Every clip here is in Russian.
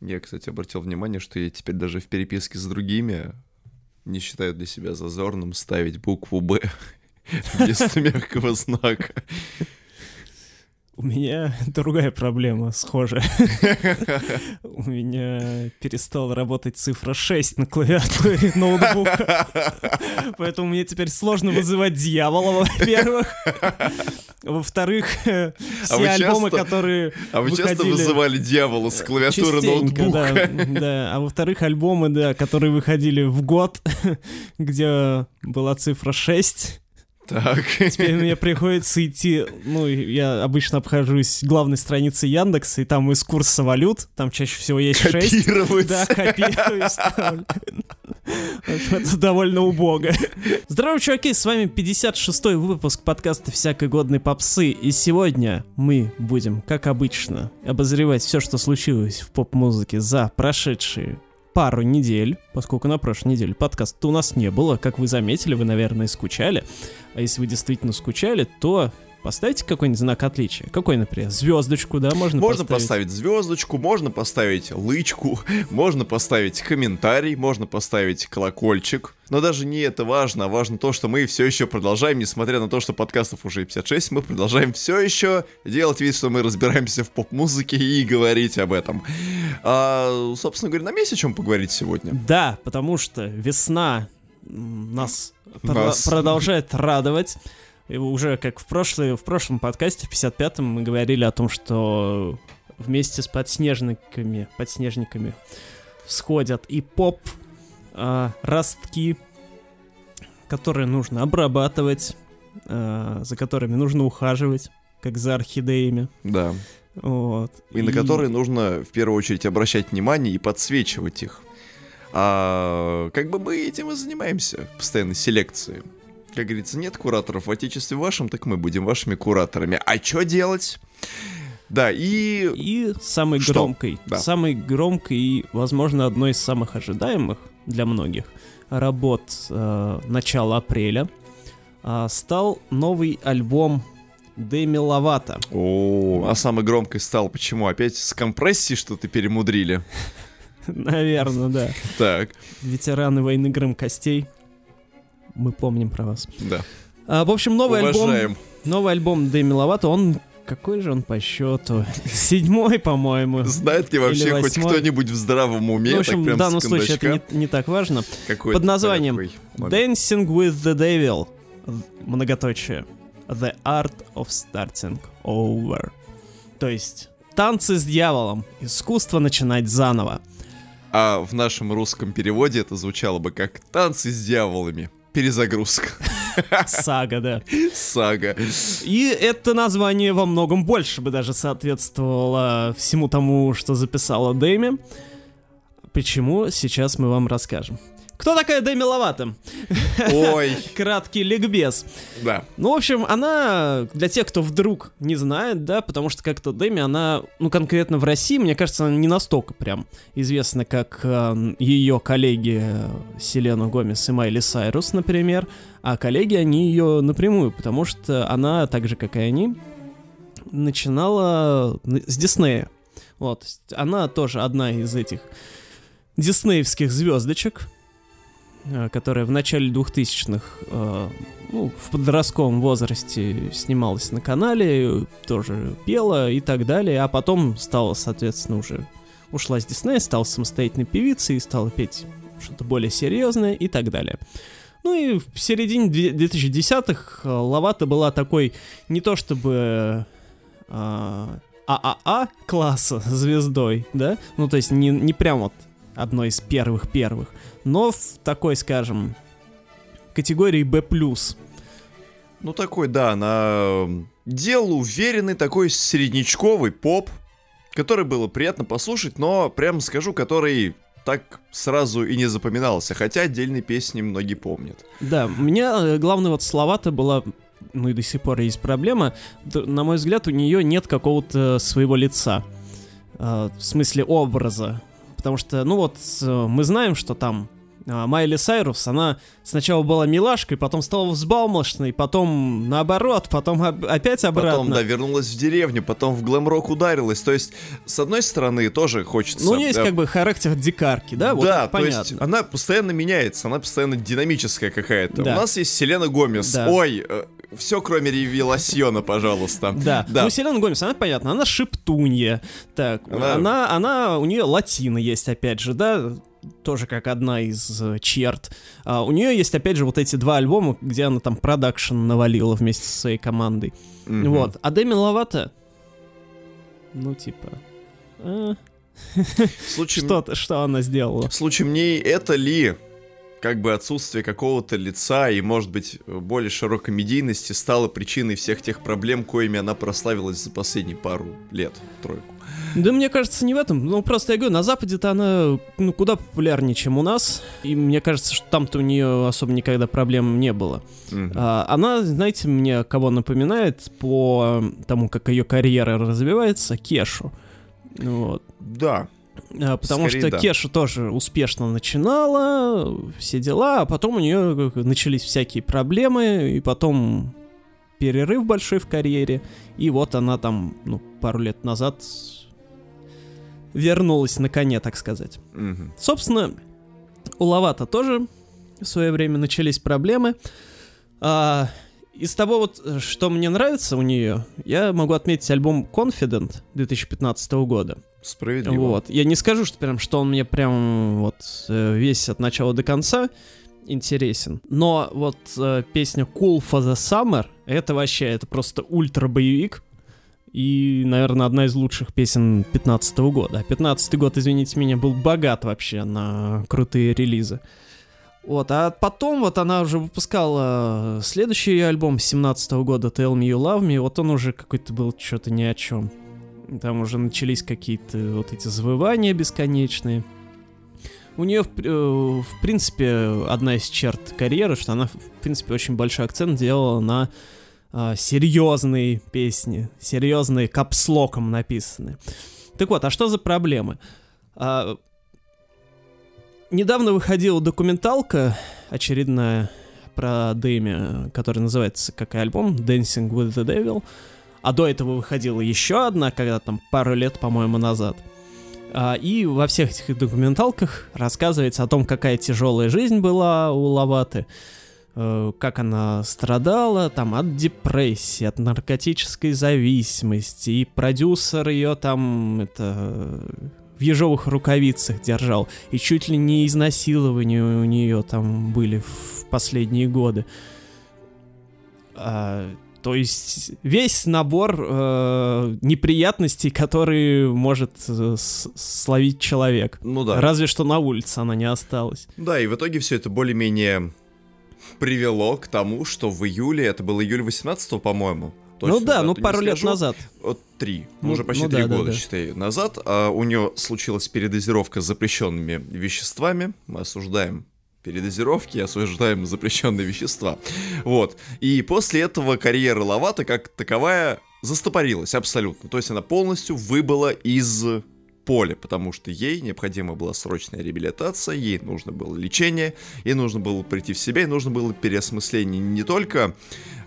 Я, кстати, обратил внимание, что я теперь даже в переписке с другими не считаю для себя зазорным ставить букву «Б» вместо мягкого знака. У меня другая проблема схожая. У меня перестала работать цифра 6 на клавиатуре ноутбука. Поэтому мне теперь сложно вызывать дьявола, во-первых. Во-вторых, все вы альбомы, часто- которые А вы часто вызывали дьявола с клавиатуры ноутбука? да, да. А во-вторых, альбомы, да, которые выходили в год, где была цифра 6, Так. Теперь мне приходится идти, ну, я обычно обхожусь главной страницы Яндекса, и там из курса валют, там чаще всего есть 6. Копировать. Да, копирую, ставлю. Это довольно убого. Здорово, чуваки, с вами 56-й выпуск подкаста «Всякой годной попсы», и сегодня мы будем, как обычно, обозревать все, что случилось в поп-музыке за прошедшие пару недель, поскольку на прошлой неделе подкаста у нас не было, как вы заметили, вы, наверное, скучали. А если вы действительно скучали, то поставьте какой-нибудь знак отличия. Какой, например, звездочку, да, можно, Можно поставить звездочку, можно поставить лычку, можно поставить комментарий, можно поставить колокольчик. Но даже не это важно, а важно то, что мы все еще продолжаем, несмотря на то, что подкастов уже 56, мы продолжаем все еще делать вид, что мы разбираемся в поп-музыке и говорить об этом. А, собственно говоря, нам есть о чем поговорить сегодня. Да, потому что весна м, нас, про- Нас. продолжает радовать. И уже как в, прошлый, в прошлом подкасте, в 55-м, мы говорили о том, что вместе с подснежниками, подснежниками всходят и поп, а, ростки, которые нужно обрабатывать, а, за которыми нужно ухаживать, как за орхидеями. Да. Вот. И, на которые нужно в первую очередь обращать внимание и подсвечивать их. А как бы мы этим и занимаемся, постоянной селекцией. Как говорится, нет кураторов в отечестве вашем, так мы будем вашими кураторами. А что делать? Да, и... И самой Что? громкой, Да. самой громкой и, возможно, одной из самых ожидаемых для многих работ э, начала апреля а, стал новый альбом Дэми Ловато. О, а самой громкой стал почему? Опять с компрессией что-то перемудрили? Наверное, да. Так, Ветераны войны громкостей. Мы помним про вас. да. А, в общем, новый альбом, Уважаем. новый альбом Дэми Ловато, он какой же он по счету? Седьмой, по-моему. Знает ли вообще хоть кто-нибудь в здравом уме? Ну, в общем, в данном случае это не, не так важно. Какой-то под названием. Dancing with the Devil. Многоточие. The Art of Starting Over. То есть, танцы с дьяволом. Искусство начинать заново. А в нашем русском переводе это звучало бы как «Танцы с дьяволами». Перезагрузка. Сага, да. Сага. И это название во многом больше бы даже соответствовало всему тому, что записала Дэми. Почему, сейчас мы вам расскажем. Кто такая Дэми Ловато? Ой, Краткий ликбез. да. Ну, в общем, она, для тех, кто вдруг не знает, да, потому что как-то Дэми, она, ну, конкретно в России, мне кажется, она не настолько прям известна, как ее коллеги э, Селена Гомес и Майли Сайрус, например, а коллеги, они ее напрямую, потому что она, так же, как и они, начинала н- с Диснея. Вот, она тоже одна из этих диснеевских звездочек, э, которая в начале 2000-х э, ну, в подростковом возрасте снималась на канале, тоже пела и так далее, а потом стала, соответственно, уже ушла с Диснея, стала самостоятельной певицей, стала петь что-то более серьезное и так далее. Ну и в середине две- 2010-х э, Лавата была такой не то чтобы ААА класса звездой, да, ну то есть не, не прям вот одной из первых-первых, но в такой, скажем, категории B+. Ну такой, да, на дело уверенный такой среднячковый поп, который было приятно послушать, но прям скажу, который так сразу и не запоминался, хотя отдельные песни многие помнят. Да, у меня э, главное вот слова-то была, ну и до сих пор есть проблема, на мой взгляд, у нее нет какого-то своего лица, э, в смысле образа, потому что, ну вот, э, мы знаем, что там а, Майли Сайрус, она сначала была милашкой, потом стала взбалмошной, потом наоборот, потом опять обратно. Потом, да, вернулась в деревню, потом в глэм-рок ударилась. То есть, с одной стороны, тоже хочется... Ну, у нее есть как бы характер дикарки, да? Вот да, то понятно. есть она постоянно меняется, она постоянно динамическая какая-то. Да. У нас есть Селена Гомес. Да. Ой, э, все кроме ревеласьона, пожалуйста. Да. Да. Ну, Селена Гомес, она понятно, она шептунья. Так, Она- она, она, у нее латина есть, опять же, да, тоже как одна из э, черт. А, у нее есть, опять же, вот эти два альбома, где она там продакшн навалила вместе со своей командой. Мгм. Вот. А Деми Ловато, ну, типа... э, В случае, что, она сделала? в случае мне это ли как бы отсутствие какого-то лица и, может быть, более широкой медийности стало причиной всех тех проблем, коими она прославилась за последние пару лет, тройку. Да мне кажется, не в этом. Ну, просто я говорю, на Западе-то она ну, куда популярнее, чем у нас. И мне кажется, что там-то у нее особо никогда проблем не было. Мгм. А, она, знаете, мне кого напоминает по тому, как ее карьера развивается, Кешу. Вот. Да, потому Скорее, что да. Кеша тоже успешно начинала, все дела, а потом у нее начались всякие проблемы, и потом перерыв большой в карьере, и вот она там, ну, пару лет назад вернулась на коне, так сказать. Мгм. Собственно, у Лавата тоже в свое время начались проблемы. А, из того вот, э, что мне нравится у нее, я могу отметить альбом Confident 2015 года. справедливо. Вот. Я не скажу, что прям, что он мне прям вот э, весь от начала до конца интересен. Но вот э, песня Cool for the Summer, это вообще, это просто ультра-боевик. И, наверное, одна из лучших песен 15 года. А 15 год, извините меня, был богат вообще на крутые релизы. Вот, а потом вот она уже выпускала следующий её альбом 17 года Tell Me You Love Me, вот он уже какой-то был что-то ни о чем. Там уже начались какие-то вот эти завывания бесконечные. У нее, э, в принципе, одна из черт карьеры, что она, в принципе, очень большой акцент делала на а, серьезные песни, серьезные капслоком написанные. Так вот, а что за проблемы? А, недавно выходила документалка очередная про Дэми, которая называется как и альбом Dancing with the Devil. А до этого выходила еще одна, когда там пару лет, по-моему, назад. А, и во всех этих документалках рассказывается о том, какая тяжелая жизнь была у Лаваты, э, как она страдала там от депрессии, от наркотической зависимости, и продюсер ее там это в ежовых рукавицах держал, и чуть ли не изнасилования у нее там были в последние годы. А, то есть весь набор э, неприятностей, которые может э, словить человек. Ну да. Разве что на улице она не осталась. Да, и в итоге все это более-менее привело к тому, что в июле, это был июль 18 по-моему. Ну точно да, дату ну пару лет скажу. назад. Вот три, ну, Ну- уже почти ну три да, да, года, да. считай, назад. А у нее случилась передозировка запрещенными веществами. Мы осуждаем передозировки, осуждаем запрещенные вещества. Вот. И после этого карьера Лавата как таковая застопорилась абсолютно. То есть она полностью выбыла из поля, потому что ей необходима была срочная реабилитация, ей нужно было лечение, ей нужно было прийти в себя, ей нужно было переосмысление не только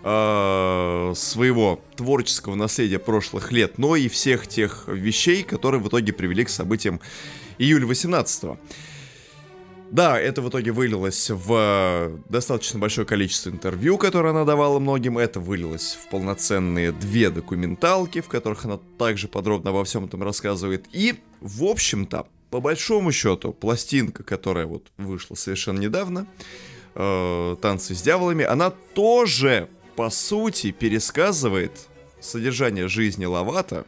э, своего творческого наследия прошлых лет, но и всех тех вещей, которые в итоге привели к событиям июля 18 да, это в итоге вылилось в э, достаточно большое количество интервью, которые она давала многим. Это вылилось в полноценные две документалки, в которых она также подробно обо всем этом рассказывает. И, в общем-то, по большому счету, пластинка, которая вот вышла совершенно недавно, э, «Танцы с дьяволами», она тоже, по сути, пересказывает содержание жизни Лавата,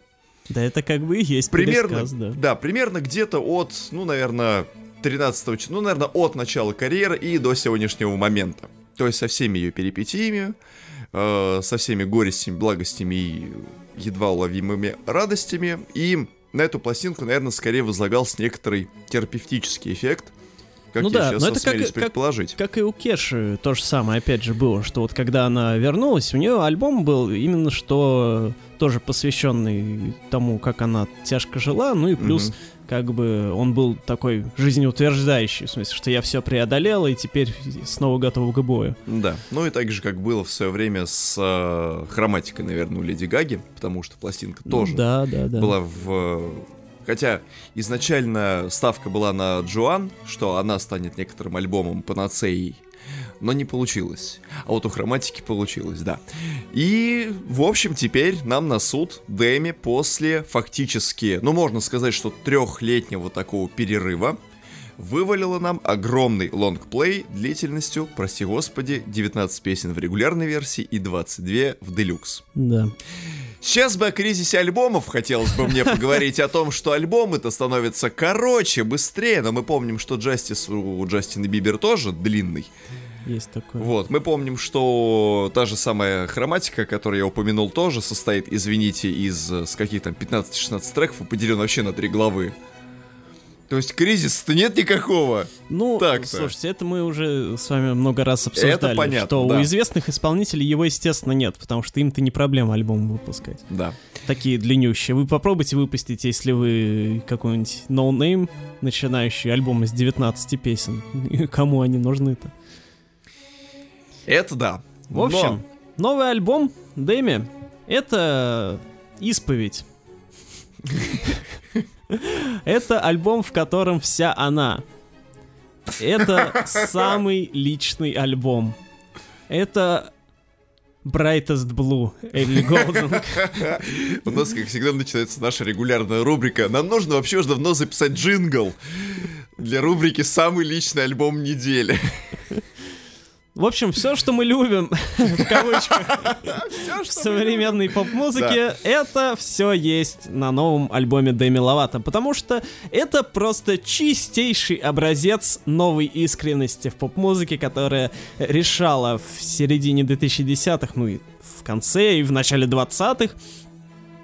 Да это как бы и есть примерно, пересказ, да. да, примерно где-то от, ну, наверное, 13 числа, ну, наверное, от начала карьеры и до сегодняшнего момента. То есть со всеми ее перипетиями, э, со всеми горестями, благостями и едва уловимыми радостями. И на эту пластинку, наверное, скорее возлагался некоторый терапевтический эффект, как Ну я да, сейчас но это как- осмелюсь как- предположить. Как и у Кеши то же самое, опять же, было, что вот когда она вернулась, у нее альбом был именно что тоже посвященный тому, как она тяжко жила, ну и плюс Мгм. как бы он был такой жизнеутверждающий, в смысле, что я все преодолела и теперь снова готова к бою. Да, ну и так же, как было в свое время с э, хроматикой, наверное, у Леди Гаги, потому что пластинка тоже Да, да, да. была в... Хотя изначально ставка была на Джоан, что она станет некоторым альбомом панацеей, но не получилось. А вот у хроматики получилось, да. И, в общем, теперь нам на суд Дэми после фактически, ну, можно сказать, что трехлетнего такого перерыва, вывалила нам огромный лонгплей длительностью, прости господи, 19 песен в регулярной версии и 22 в делюкс. Да. Сейчас бы о кризисе альбомов хотелось бы мне поговорить о том, что альбомы-то становятся короче, быстрее, но мы помним, что Джастис у Джастина Бибер тоже длинный. Есть такое. Вот, мы помним, что та же самая хроматика, которую я упомянул, тоже состоит, извините, из э, с каких там 15-16 треков и поделен вообще на три главы. То есть кризиса-то нет никакого. Ну, Так-то. слушайте, это мы уже с вами много раз обсуждали, понятно, что да. у известных исполнителей его, естественно, нет, потому что им-то не проблема альбом выпускать. Да. Такие длиннющие. Вы попробуйте выпустить, если вы какой-нибудь no-name, начинающий альбом из 19 песен. Кому они нужны-то? Это да. В общем, новый альбом Дэми — это исповедь. Это альбом, в котором вся она. Это самый личный альбом. Это Brightest Blue Элли Голдинг. У нас, как всегда, начинается наша регулярная рубрика. Нам нужно вообще уже давно записать джингл для рубрики «Самый личный альбом недели». В общем, все, что мы любим, в кавычках, в современной поп-музыке, это все есть на новом альбоме Дэми Ловато, потому что это просто чистейший образец новой искренности в поп-музыке, которая решала в середине 2010-х, ну и в конце, и в начале 20-х,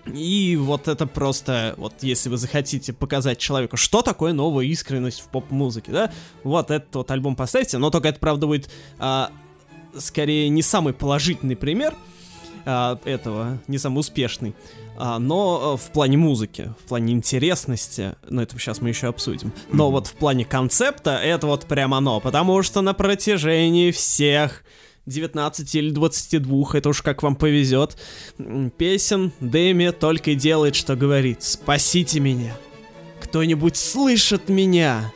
и вот это просто, вот если вы захотите показать человеку, что такое новая искренность в поп-музыке, да, вот этот вот альбом поставьте, но только это, правда, будет а, скорее не самый положительный пример а, этого, не самый успешный, а, но а, в плане музыки, в плане интересности, ну это сейчас мы еще обсудим, но вот в плане концепта это вот прям оно, потому что на протяжении всех 19 или 22, это уж как вам повезет, песен Дэми только и делает, что говорит «Спасите меня! Кто-нибудь слышит меня!»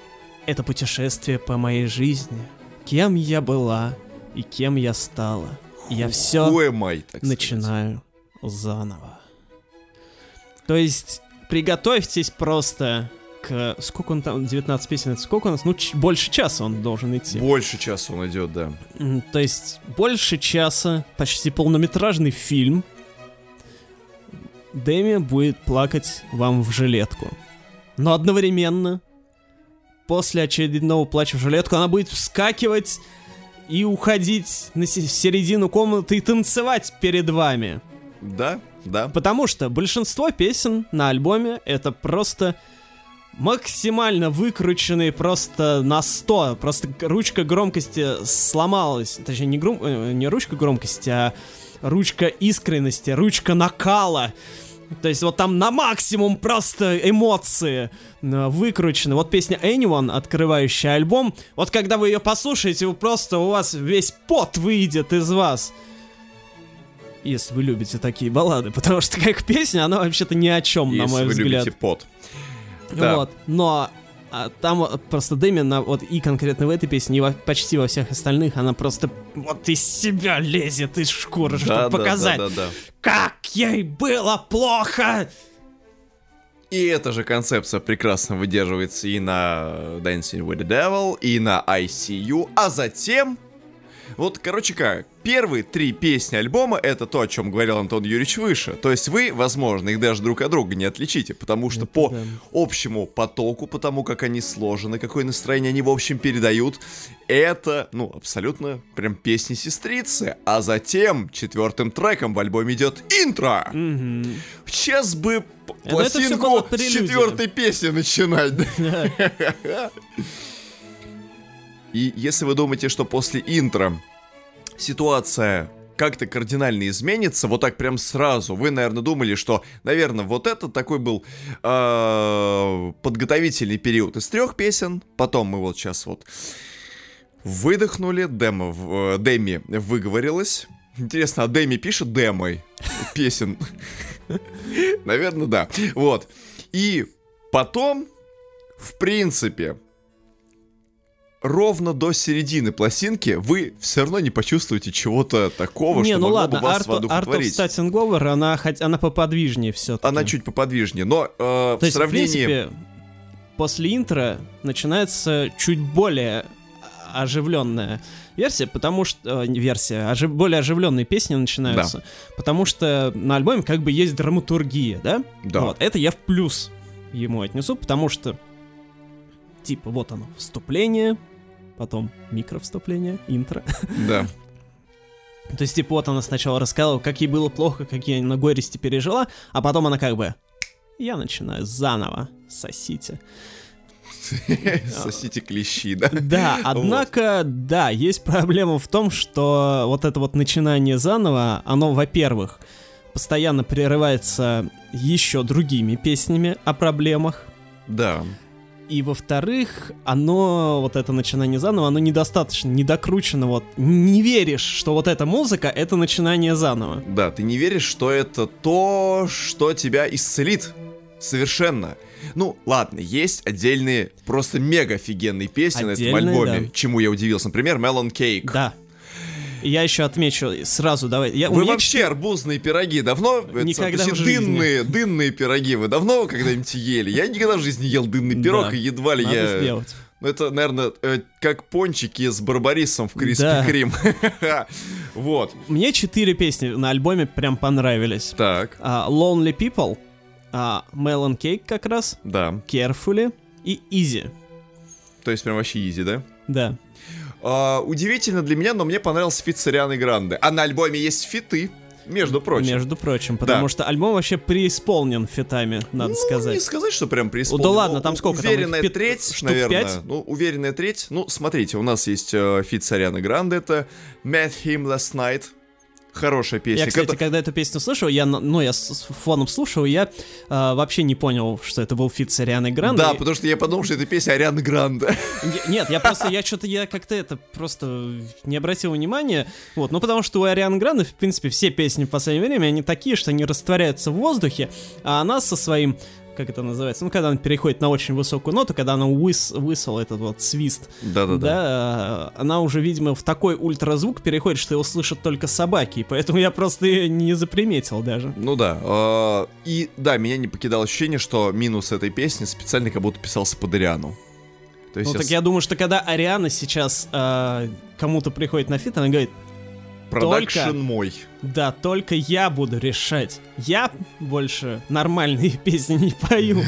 Это путешествие по моей жизни. Кем я была и кем я стала. Я все сказать? начинаю заново. То есть, приготовьтесь просто к... Сколько он там? 19 песен, это сколько у нас? Ну, ч- больше часа он должен идти. Больше часа он идет, да. То есть больше часа, почти полнометражный фильм. Дэми будет плакать вам в жилетку. Но одновременно, после очередного плача в жилетку, она будет вскакивать и уходить на середину комнаты и танцевать перед вами. Да, да. Потому что большинство песен на альбоме это просто максимально выкрученные просто на 100. Просто ручка громкости сломалась. Точнее, не, гром- э, не ручка громкости, а ручка искренности, ручка накала. То есть вот там на максимум просто эмоции э, выкручены. Вот песня Anyone, открывающая альбом, вот когда вы ее послушаете, вы просто у вас весь пот выйдет из вас. Если вы любите такие баллады, потому что как песня, она вообще-то ни о чем, на Если мой вы взгляд. любите пот. Да. Вот, но а, там вот просто Дэми на, вот и конкретно в этой песне, и во- почти во всех остальных, она просто вот из себя лезет из шкуры, чтобы Да, да, показать, да, да, да. как ей было плохо. И эта же концепция прекрасно выдерживается и на Dancing with the Devil, и на ICU, а затем... Вот, короче как, первые три песни альбома это то, о чем говорил Антон Юрьевич выше. То есть вы, возможно, их даже друг от друга не отличите, потому что Это по да. общему потоку, по тому, как они сложены, какое настроение они в общем передают, это, ну, абсолютно прям песни сестрицы. А затем четвертым треком в альбоме идет интро. Мгм. Сейчас бы п- Ну, пластинку с четвертой песни начинать. И если вы думаете, что после интро ситуация как-то кардинально изменится, вот так прям сразу. Вы, наверное, думали, что, наверное, вот это такой был э, подготовительный период из трех песен. Потом мы вот сейчас вот выдохнули, демо, э, Деми выговорилась. Интересно, а Деми пишет демой песен? Наверное, да. Вот. И потом, в принципе, ровно до середины пластинки вы все равно не почувствуете чего-то такого, Не, что ну могло ладно, бы вас Art, Art of воодухотворить. Over, она, хоть, она поподвижнее все Она чуть поподвижнее, но э, То в есть, в сравнении... принципе, после интро начинается чуть более оживленная версия, потому что... э, версия, ожи- более оживленные песни начинаются, потому что на альбоме как бы есть драматургия, да? Да. Вот, это я в плюс ему отнесу, потому что, типа, вот оно, вступление, потом микровступление, интро. Да. То есть, типа, вот она сначала рассказала, как ей было плохо, как я на горести пережила, а потом она как бы... Я начинаю заново, сосите. Сосите клещи, да? Да, однако, да, есть проблема в том, что вот это вот начинание заново, оно, во-первых, постоянно прерывается еще другими песнями о проблемах, Да. И во-вторых, оно, вот это начинание заново, оно недостаточно, недокручено, вот, не веришь, что вот эта музыка — это начинание заново. Да, ты не веришь, что это то, что тебя исцелит. Совершенно. Ну, ладно, есть отдельные, просто мега офигенные песни на этом Отдельные, альбоме, да. чему я удивился. Например, Melon Cake. Да. Я еще отмечу сразу, давай. Я, Вы меня вообще арбузные пироги давно? это, Никогда точнее, в жизни. дынные, дынные пироги вы давно когда-нибудь ели? Я никогда в жизни ел дынный пирог, Да, и едва ли надо я... сделать. Ну, это, наверное, э, как пончики с барбарисом в Криспи Да. Крим. Вот. Мне четыре песни на альбоме прям понравились. Так, А, Lonely People, а, Melon Cake как раз, да. Carefully и Easy. То есть прям вообще easy, да? Да. А, удивительно для меня, но мне понравился фит с Арианой Гранде. А на альбоме есть фиты, между прочим. Между прочим, потому Да. что альбом вообще преисполнен фитами, надо ну, сказать. не сказать, что прям преисполнен. Да ладно, Ну, там сколько там, Уверенная пят- треть, штук наверное. пять? Ну, уверенная треть. Ну, смотрите, у нас есть э, фит с Арианой Гранде, это Met Him Last Night. Хорошая песня. Я, кстати, Когда- когда эту песню слышал, я, ну, я с фоном слушал, я а, вообще не понял, что это был фит с Арианой Гранде. Да, потому что я подумал, что это песня Арианы Гранде. Не- Нет, я просто, я что-то, я как-то это просто не обратил внимания. Вот, ну потому что у Арианы Гранде, в принципе, все песни в последнее время, они такие, что они растворяются в воздухе, а она со своим, как это называется, ну когда она переходит на очень высокую ноту, когда она высл этот вот свист, Да-да-да. да, э, она уже, видимо, в такой ультразвук переходит, что его слышат только собаки, поэтому я просто её не заприметил даже. Ну да. э, И да, меня не покидало ощущение, что минус этой песни специально как будто писался под Ариану. То есть Ну так сейчас я думаю, что когда Ариана сейчас э, кому-то приходит на фит, она говорит, продакшн только- мой. Да, только я буду решать. Я больше нормальные песни не пою.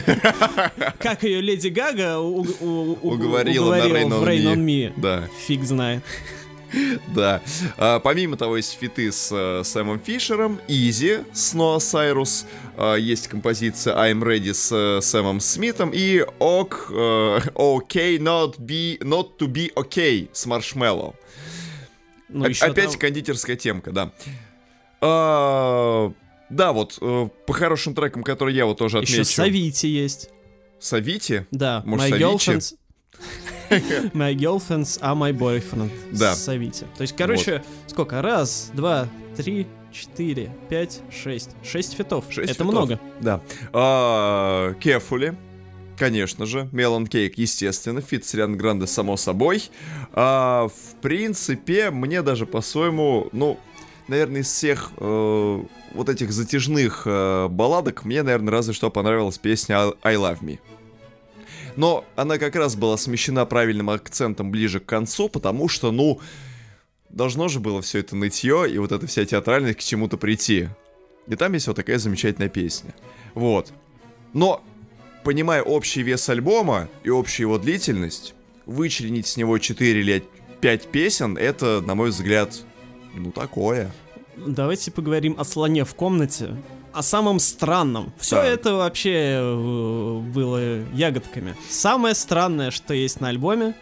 Как ее Леди Гага Уговорила на Rain в on Rain Me. on Me. Да. Фиг знает. Да. А, помимо того, есть фиты с э, Сэмом Фишером, Easy с Ноа Сайрус, а, есть композиция I'm Ready с э, Сэмом Смитом и Ok, э, OK not, be, not to be OK с Маршмеллоу. Ну, Оп- еще Опять там- кондитерская темка, да. А, Да, вот, э, по хорошим трекам, которые я вот тоже Еще отмечу. Савити есть. Савити? Да. Может, My girlfriends... My girlfriends are my boyfriend. Да. Савити. То есть, короче, сколько? Раз, два, три, четыре, пять, шесть. Шесть фитов. Шесть Это фитов. много. Да. А, Carefully, конечно же. Melon Cake, естественно. Фит с Риан Гранде, само собой. А, в принципе, мне даже по-своему, ну, наверное, из всех э, вот этих затяжных э, балладок, мне, наверное, разве что понравилась песня I Love Me. Но она как раз была смещена правильным акцентом ближе к концу, потому что, ну, должно же было все это нытье и вот эта вся театральность к чему-то прийти. И там есть вот такая замечательная песня. Вот. Но, понимая общий вес альбома и общую его длительность, вычленить с него 4 или 5 песен, это, на мой взгляд, ну такое. Давайте поговорим о слоне в комнате. О самом странном. Все Да. это вообще э, было ягодками. Самое странное, что есть на альбоме,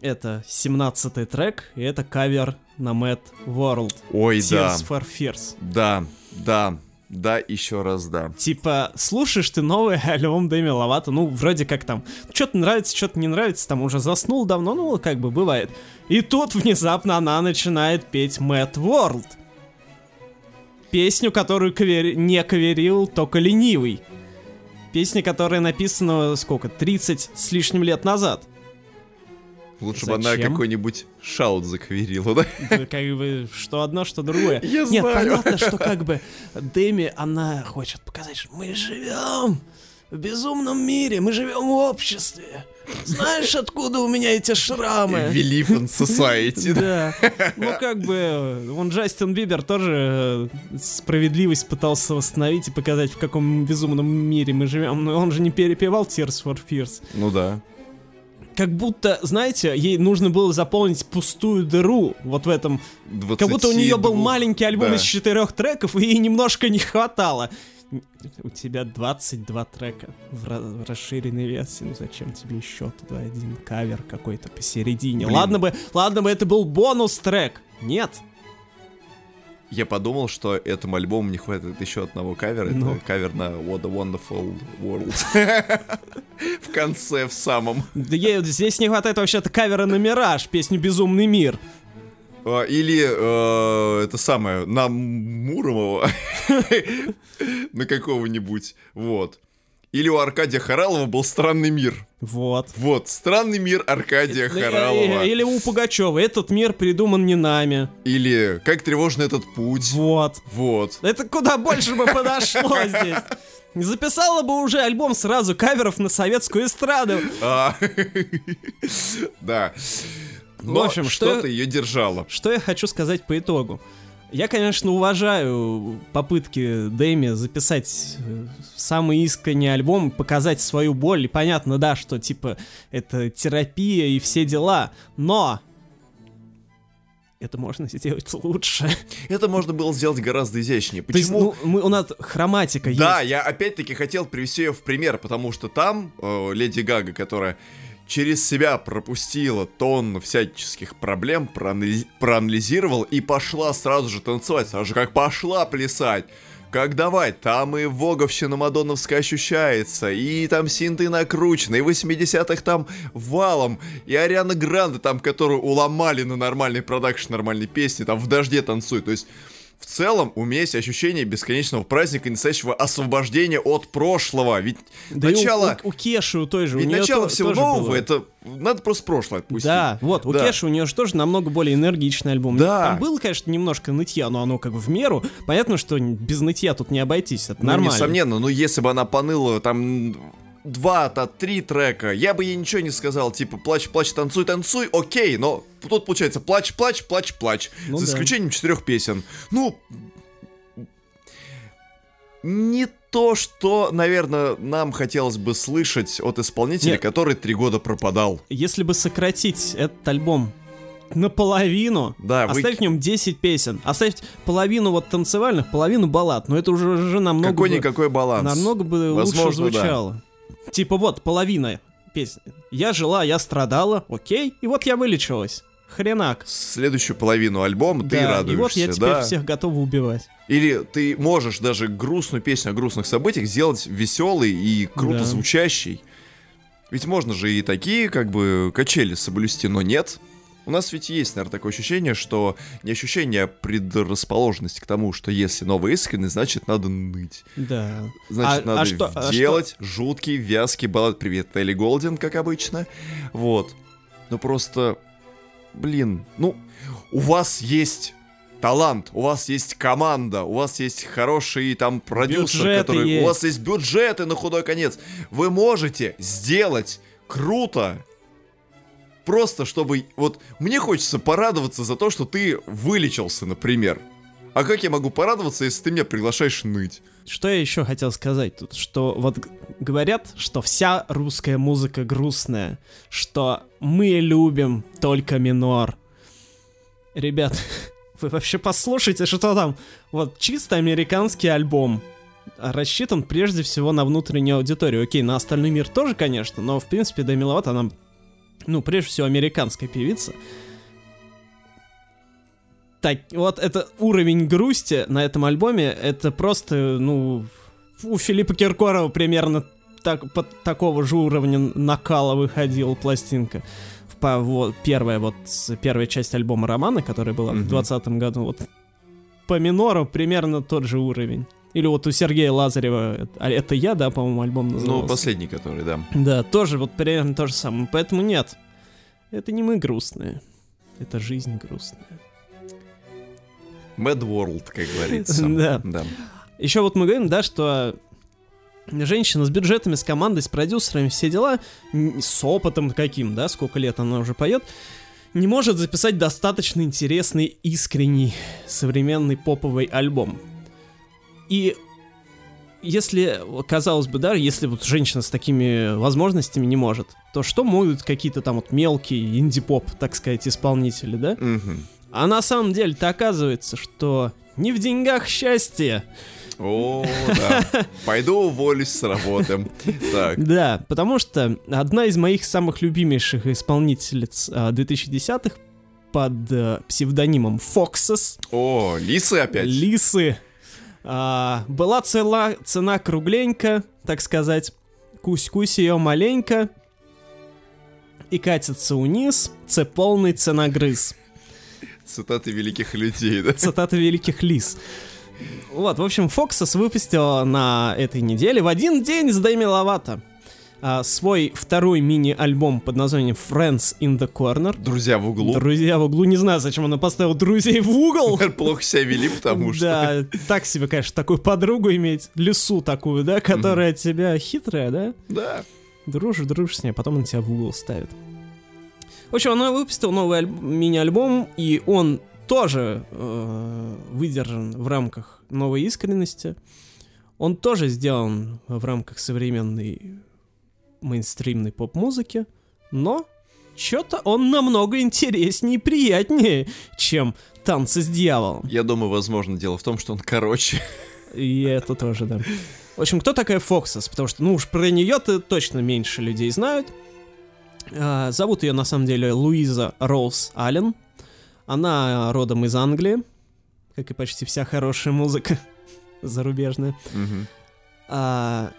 Это 17-й трек, и это кавер на Mad World. Ой, да. Tears for Fears. Да, да, да, еще раз да. Типа, слушаешь ты новый альбом Дэми Ловато, ну, вроде как там, что-то нравится, что-то не нравится, там уже заснул давно, ну, как бы бывает. И тут внезапно она начинает петь Mad World. Песню, которую кавер... не каверил только ленивый. Песня, которая написана, сколько, 30 с лишним лет назад. Лучше бы она Зачем? какой-нибудь шаут закверила, да? Это Как бы что одно, что другое. Я Нет, знаю. понятно, что как бы Дэми, она хочет показать, что мы живем в безумном мире, мы живем в обществе. Знаешь, откуда у меня эти шрамы? In society. да. Да. Ну, как бы, он Джастин Бибер тоже э, справедливость пытался восстановить и показать, в каком безумном мире мы живем. Но он же не перепевал Tears for Fears. Ну да. Как будто, знаете, ей нужно было заполнить пустую дыру вот в этом. Как будто у нее был 22. маленький альбом да. из четырех треков, и ей немножко не хватало. У тебя 22 трека в, в расширенной версии. Ну зачем тебе еще туда один кавер какой-то посередине? Блин. Ладно бы, ладно бы это был бонус трек. Нет. Я подумал, что этому альбому не хватит еще одного кавера. Ну. Это кавер на What a Wonderful World. В конце, в самом. Да здесь не хватает вообще-то кавера на Мираж, песню «Безумный мир». А, Или э, это самое, на Муромова. На какого-нибудь. Вот. Или у Аркадия Харалова был «Странный мир». Вот. Вот, «Странный мир» Аркадия Харалова. Или у Пугачева. Этот мир придуман не нами. Или «Как тревожен этот путь». Вот. Вот. Это куда больше бы подошло здесь. Записала бы уже альбом сразу каверов на советскую эстраду. А, Да. В Но общем, что- что-то ее держало. Что я хочу сказать по итогу? Я, конечно, уважаю попытки Дэми записать э, самый искренний альбом, показать свою боль. И понятно, да, что типа это терапия и все дела. Но это можно сделать лучше. Это можно было сделать гораздо изящнее. То есть, Почему? ну, мы- у нас хроматика Да, есть. я опять-таки хотел привести ее в пример, потому что там э, Леди Гага, которая через себя пропустила тонну всяческих проблем, проанализ- проанализировала и пошла сразу же танцевать, сразу же как пошла плясать. Как давай, там и воговщина мадонновская ощущается, и там синты накручены, и 80-х там валом, и Ариана Гранде там, которую уломали на нормальный продакшн, нормальной песни, там в дожде танцует. То есть в целом, у меня есть ощущение бесконечного праздника, несущего освобождения от прошлого. Ведь Да и у- начало, у, у Кеши у той же. у ведь неё начало то- всего нового, было. это надо просто прошлое отпустить. Да, вот, у Да. Кеши у нее же тоже намного более энергичный альбом. Да. Там было, конечно, немножко нытья, но оно как бы в меру. Понятно, что без нытья тут не обойтись, это Ну, нормально. несомненно, но если бы она поныла там два-то, три трека, я бы ей ничего не сказал, типа, плачь, плачь, танцуй, танцуй, окей, но тут получается плачь, плачь, плачь, плачь, Ну за да. исключением четырех песен. Ну, не то, что, наверное, нам хотелось бы слышать от исполнителя, Нет. который три года пропадал. Если бы сократить этот альбом наполовину, Да, вы- оставить в нем 10 песен, оставить половину вот танцевальных, половину баллад, но это уже, уже намного бы, Какой-никакой баланс. намного бы лучше Возможно, да. Типа вот, половина песни. Я жила, я страдала, окей, и вот я вылечилась. Хренак. Следующую половину альбома ты Да, радуешься, и вот я теперь да? всех готова убивать. Или ты можешь даже грустную песню о грустных событиях сделать веселой и круто Да. звучащей. Ведь можно же и такие, как бы, качели соблюсти, но нет. У нас ведь есть, наверное, такое ощущение, что не ощущение, а предрасположенность к тому, что если новый искренний, значит, надо ныть. Да. Значит, А- а надо что- а делать жуткий, вязкий баллад. Привет, Элли Голдин, как обычно. Вот. Ну просто, блин, ну, у вас есть талант, у вас есть команда, у вас есть хороший там продюсер, Бюджеты который... есть. У вас есть бюджеты на худой конец. Вы можете сделать круто. Просто чтобы... Вот мне хочется порадоваться за то, что ты вылечился, например. А как я могу порадоваться, если ты меня приглашаешь ныть? Что я еще хотел сказать тут? Что вот говорят, что вся русская музыка грустная, что мы любим только минор. Ребят, вы вообще послушайте, что там. Вот чисто американский альбом. Рассчитан прежде всего на внутреннюю аудиторию. Окей, на остальной мир тоже, конечно, но в принципе Деми Ловато, она ну, прежде всего, американская певица. Так, вот это уровень грусти на этом альбоме, это просто, ну, у Филиппа Киркорова примерно так, под такого же уровня накала выходила пластинка. По, вот, первая вот первая часть альбома Романа, которая была Мгм. в 2020 году, вот по минору примерно тот же уровень. Или вот у Сергея Лазарева, а это я, да, по-моему, альбом назывался? Ну, последний, который, да. Да, тоже вот примерно то же самое. Поэтому нет, это не мы грустные, это жизнь грустная. Mad World, как говорится. Да. Да. Еще вот мы говорим, да, что женщина с бюджетами, с командой, с продюсерами, все дела, с опытом каким, да, сколько лет она уже поет, не может записать достаточно интересный, искренний, современный поповый альбом. И если, казалось бы, да, если вот женщина с такими возможностями не может, то что могут какие-то там вот мелкие инди-поп, так сказать, исполнители, да? Мгм. А на самом деле-то оказывается, что не в деньгах счастье. О, да. Пойду уволюсь с работы. Так. Да, потому что одна из моих самых любимейших исполнительниц а, 2010-х под э, псевдонимом Foxes, О, лисы опять. Лисы, а, была цела, цена кругленька, так сказать, кусь-кусь ее маленько, и катится униз, це полный ценогрыз. Цитаты великих людей, да? Цитата великих лис. Вот, в общем, Фоксас выпустила на этой неделе в один день с Дэми Ловато а, свой второй мини-альбом под названием Friends in the Corner. Друзья в углу. Друзья в углу, не знаю, зачем она поставила друзей в угол. Плохо себя вели, потому что... Да, так себе, конечно, такую подругу иметь, лису такую, да, которая от тебя хитрая, да? Да. Дружишь, дружишь с ней, а потом он тебя в угол ставит. В общем, она выпустила новый альб- мини-альбом, и он тоже э, выдержан в рамках новой искренности. Он тоже сделан в рамках современной мейнстримной поп-музыки, но что-то он намного интереснее и приятнее, чем «Танцы с дьяволом». Я думаю, возможно, дело в том, что он короче. И это тоже, да. В общем, кто такая Фоксас? Потому что, ну уж про нее-то точно меньше людей знают. А, зовут ее на самом деле Луиза Роуз Аллен. Она родом из Англии, как и почти вся хорошая музыка зарубежная. Мгм. А,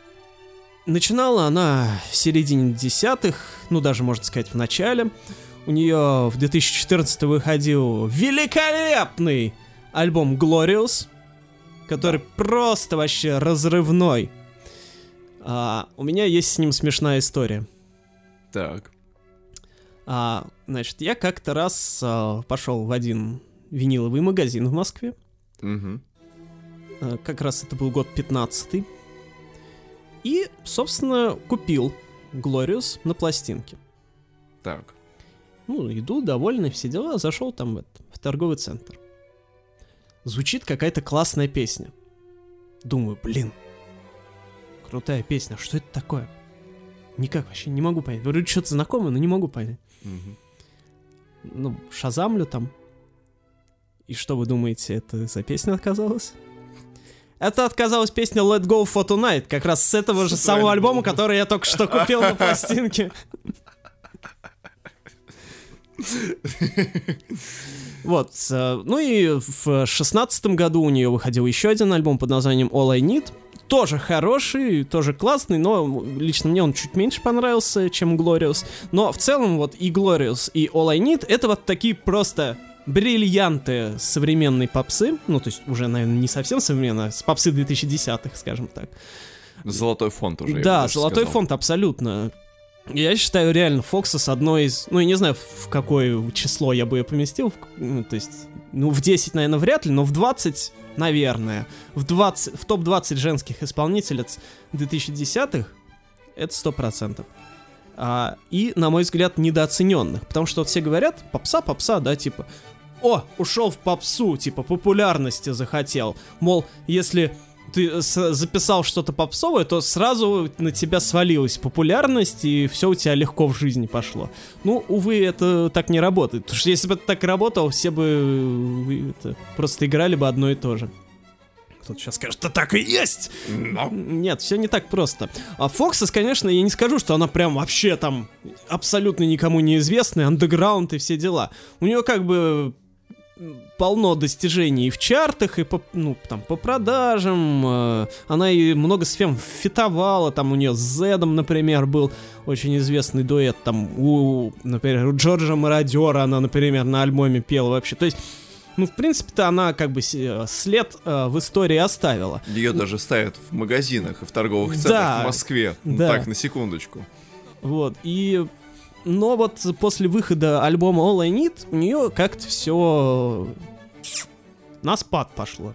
начинала она в середине десятых, ну даже можно сказать в начале. У нее в 2014 выходил великолепный альбом Glorious, который просто вообще разрывной. А, у меня есть с ним смешная история. Так. А, значит, я как-то раз а, пошел в один виниловый магазин в Москве. Мгм. А, как раз это был год 15 И, собственно, купил Glorious на пластинке. Так. Ну, иду, довольный, все дела, зашел там в, это- в торговый центр. Звучит какая-то классная песня. Думаю, блин, крутая песня, что это такое? Никак вообще не могу понять. Вроде что-то знакомое, но не могу понять. Мгм. Ну, шазамлю там. И что вы думаете, это за песня отказалась? Это отказалась песня Let Go for Tonight, как раз с этого же самого альбома. альбома, который я только что купил на пластинке. Вот, э, ну и в шестнадцатом году у нее выходил еще один альбом под названием All I Need. Тоже хороший, тоже классный, но лично мне он чуть меньше понравился, чем Glorious. Но в целом вот и Glorious, и All I Need это вот такие просто бриллианты современной попсы. Ну, то есть уже, наверное, не совсем современной, а с попсы 2010-х, скажем так. Золотой фонд уже. Да, золотой сказал. фонд абсолютно. Я считаю реально Фокса с одной из... Ну, я не знаю, в какое число я бы ее поместил. ну, то есть, ну, в 10, наверное, вряд ли, но в 20, наверное. В, 20, в топ-20 женских исполнительниц 2010-х это 100%. А, и, на мой взгляд, недооцененных. Потому что вот все говорят, попса, попса, да, типа, о, ушел в попсу, типа, популярности захотел. Мол, если ты записал что-то попсовое, то сразу на тебя свалилась популярность, и все у тебя легко в жизни пошло. Ну, увы, это так не работает. Потому что если бы это так работало, все бы э, это, просто играли бы одно и то же. Кто-то сейчас скажет, что так и есть! Но. Нет, все не так просто. А Фоксас, конечно, я не скажу, что она прям вообще там абсолютно никому неизвестная, андеграунд и все дела. У нее как бы полно достижений в чартах, и по, ну, там, по продажам. э, Она и много с фем фитовала. Там у нее с Зедом, например, был очень известный дуэт. Там у, например, у Джорджа Мародера она, например, на альбоме пела вообще. То есть, ну, в принципе-то она как бы се- след э, в истории оставила. Ее даже ставят в магазинах и в торговых Да. центрах в Москве. Ну, Да. Так, на секундочку. Вот, и... Но вот после выхода альбома All I Need у нее как-то все на спад пошло.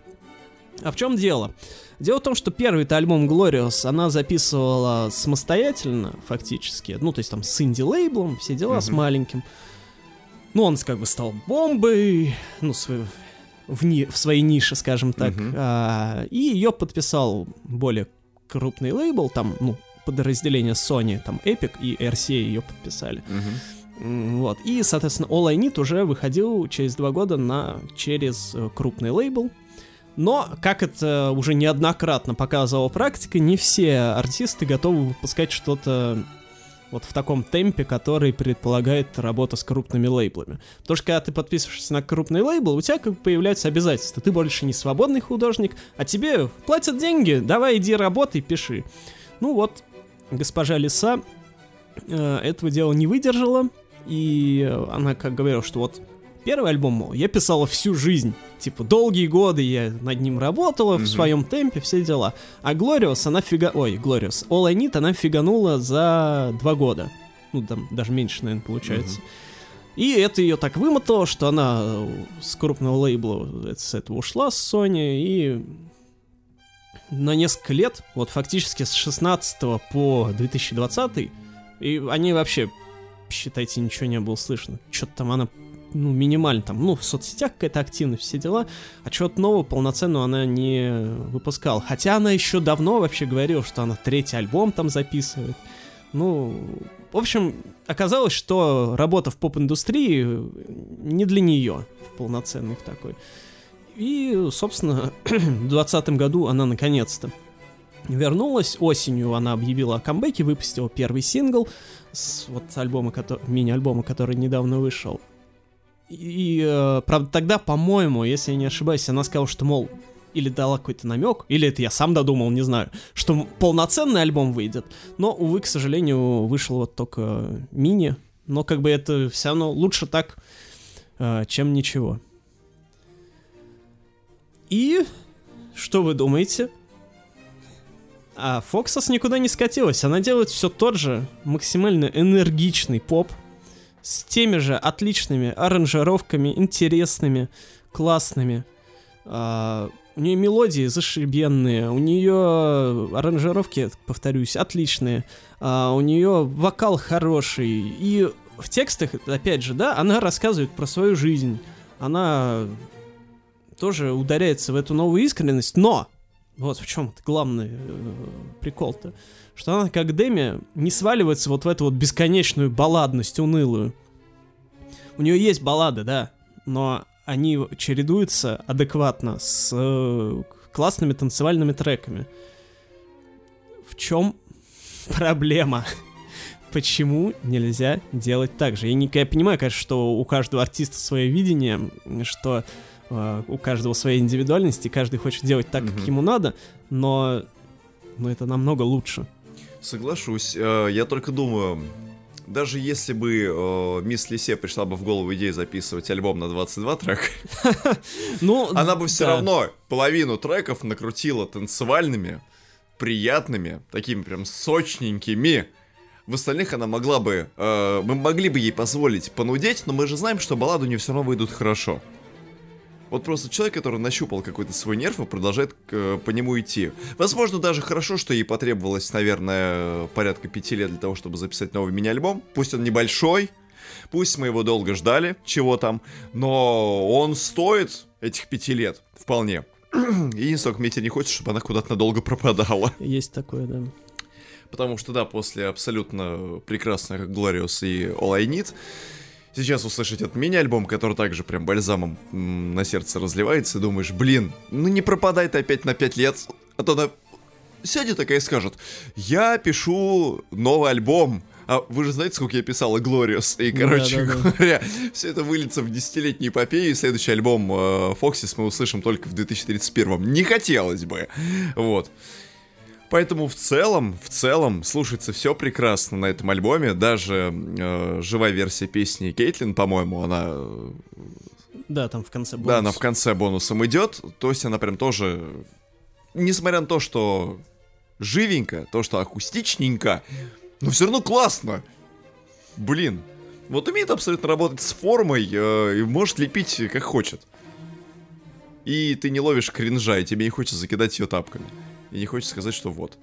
А в чем дело? Дело в том, что первый-то альбом Glorious она записывала самостоятельно, фактически. Ну, то есть там с инди-лейблом, все дела с Мгм. маленьким. Ну, он как бы стал бомбой, ну, свой- в, ни- в своей нише, скажем так. Мгм. А, и ее подписал более крупный лейбл, там, ну, подразделение Sony, там, Epic и RCA ее подписали. М, Вот. И, соответственно, All I Need уже выходил через два года на, через э, крупный лейбл. Но, как это уже неоднократно показывала практика, не все артисты готовы выпускать что-то вот в таком темпе, который предполагает работу с крупными лейблами. Потому что когда ты подписываешься на крупный лейбл, у тебя как бы появляются обязательства. Ты больше не свободный художник, а тебе платят деньги, давай иди работай, пиши. Ну вот, госпожа Лиса э, этого дела не выдержала, и она как говорила, что вот первый альбом, мол, я писала всю жизнь. Типа, долгие годы я над ним работала в Мгм. своем темпе, все дела. А Glorious, она фига... Ой, Glorious. All I Need она фиганула за два года. Ну, там даже меньше, наверное, получается. И это ее так вымотало, что она с крупного лейбла э, с этого ушла, с Sony, и на несколько лет, вот фактически с 16 по 2020, и они вообще, считайте, ничего не было слышно. Что-то там она, ну, минимально там, ну, в соцсетях какая-то активность, все дела, а чего-то нового полноценного она не выпускала. Хотя она еще давно вообще говорила, что она третий альбом там записывает. Ну, в общем, оказалось, что работа в поп-индустрии не для нее, в полноценной в такой. И, собственно, в 2020 году она наконец-то вернулась. Осенью она объявила о камбэке, выпустила первый сингл с вот альбома, мини-альбома, который недавно вышел. И, э, правда, тогда, по-моему, если я не ошибаюсь, она сказала, что, мол, или дала какой-то намек, или это я сам додумал, не знаю, что полноценный альбом выйдет. Но, увы, к сожалению, вышел вот только мини. Но как бы это все равно лучше так, э, чем ничего. И что вы думаете? А Фоксас никуда не скатилась. Она делает все тот же максимально энергичный поп с теми же отличными аранжировками, интересными, классными. А, у нее мелодии зашибенные, у нее аранжировки, повторюсь, отличные. А, у нее вокал хороший. И в текстах, опять же, да, она рассказывает про свою жизнь. Она тоже ударяется в эту новую искренность, но вот в чем главный э, прикол-то, что она как Деми не сваливается вот в эту вот бесконечную балладность унылую. У нее есть баллады, да, но они чередуются адекватно с э, классными танцевальными треками. В чем проблема? Почему нельзя делать так же? Я, не, я понимаю, конечно, что у каждого артиста свое видение, что у каждого своя индивидуальность, и каждый хочет делать так, как ему надо, но, но это намного лучше. Соглашусь. Э, Я только думаю, даже если бы э, мисс Лисе пришла бы в голову идея записывать альбом на 22 трека, Ну, она бы все да. равно половину треков накрутила танцевальными, приятными, такими прям сочненькими. В остальных она могла бы... э, мы могли бы ей позволить понудеть, но мы же знаем, что баллады у нее все равно выйдут хорошо. Вот просто человек, который нащупал какой-то свой нерв и продолжает э, по нему идти. Возможно, даже хорошо, что ей потребовалось, наверное, порядка пяти лет для того, чтобы записать новый мини-альбом. Пусть он небольшой, пусть мы его долго ждали, чего там, но он стоит этих пяти лет вполне. Единственное, мне не хочется, чтобы она куда-то надолго пропадала. Есть такое, да. Потому что, да, после абсолютно прекрасных Glorious и All I Need, сейчас услышать от меня альбом, который также прям бальзамом на сердце разливается, и думаешь, блин, ну не пропадай ты опять на 5 лет, а то она сядет такая и скажет, я пишу новый альбом, а вы же знаете, сколько я писал и Glorious, и, короче Да, да, да. говоря, все это выльется в десятилетнюю эпопею, и следующий альбом э, мы услышим только в 2031 Не хотелось бы, вот. Поэтому в целом, в целом, слушается все прекрасно на этом альбоме. Даже э, живая версия песни Кейтлин, по-моему, она, э, Да, там в конце да, она бонус. в конце бонусом идет. То есть она прям тоже, несмотря на то, что живенько, то, что акустичненько, но все равно классно. Блин, вот умеет абсолютно работать с формой э, и может лепить как хочет. И ты не ловишь кринжа, и тебе не хочется закидать ее тапками. И не хочется сказать, что вот.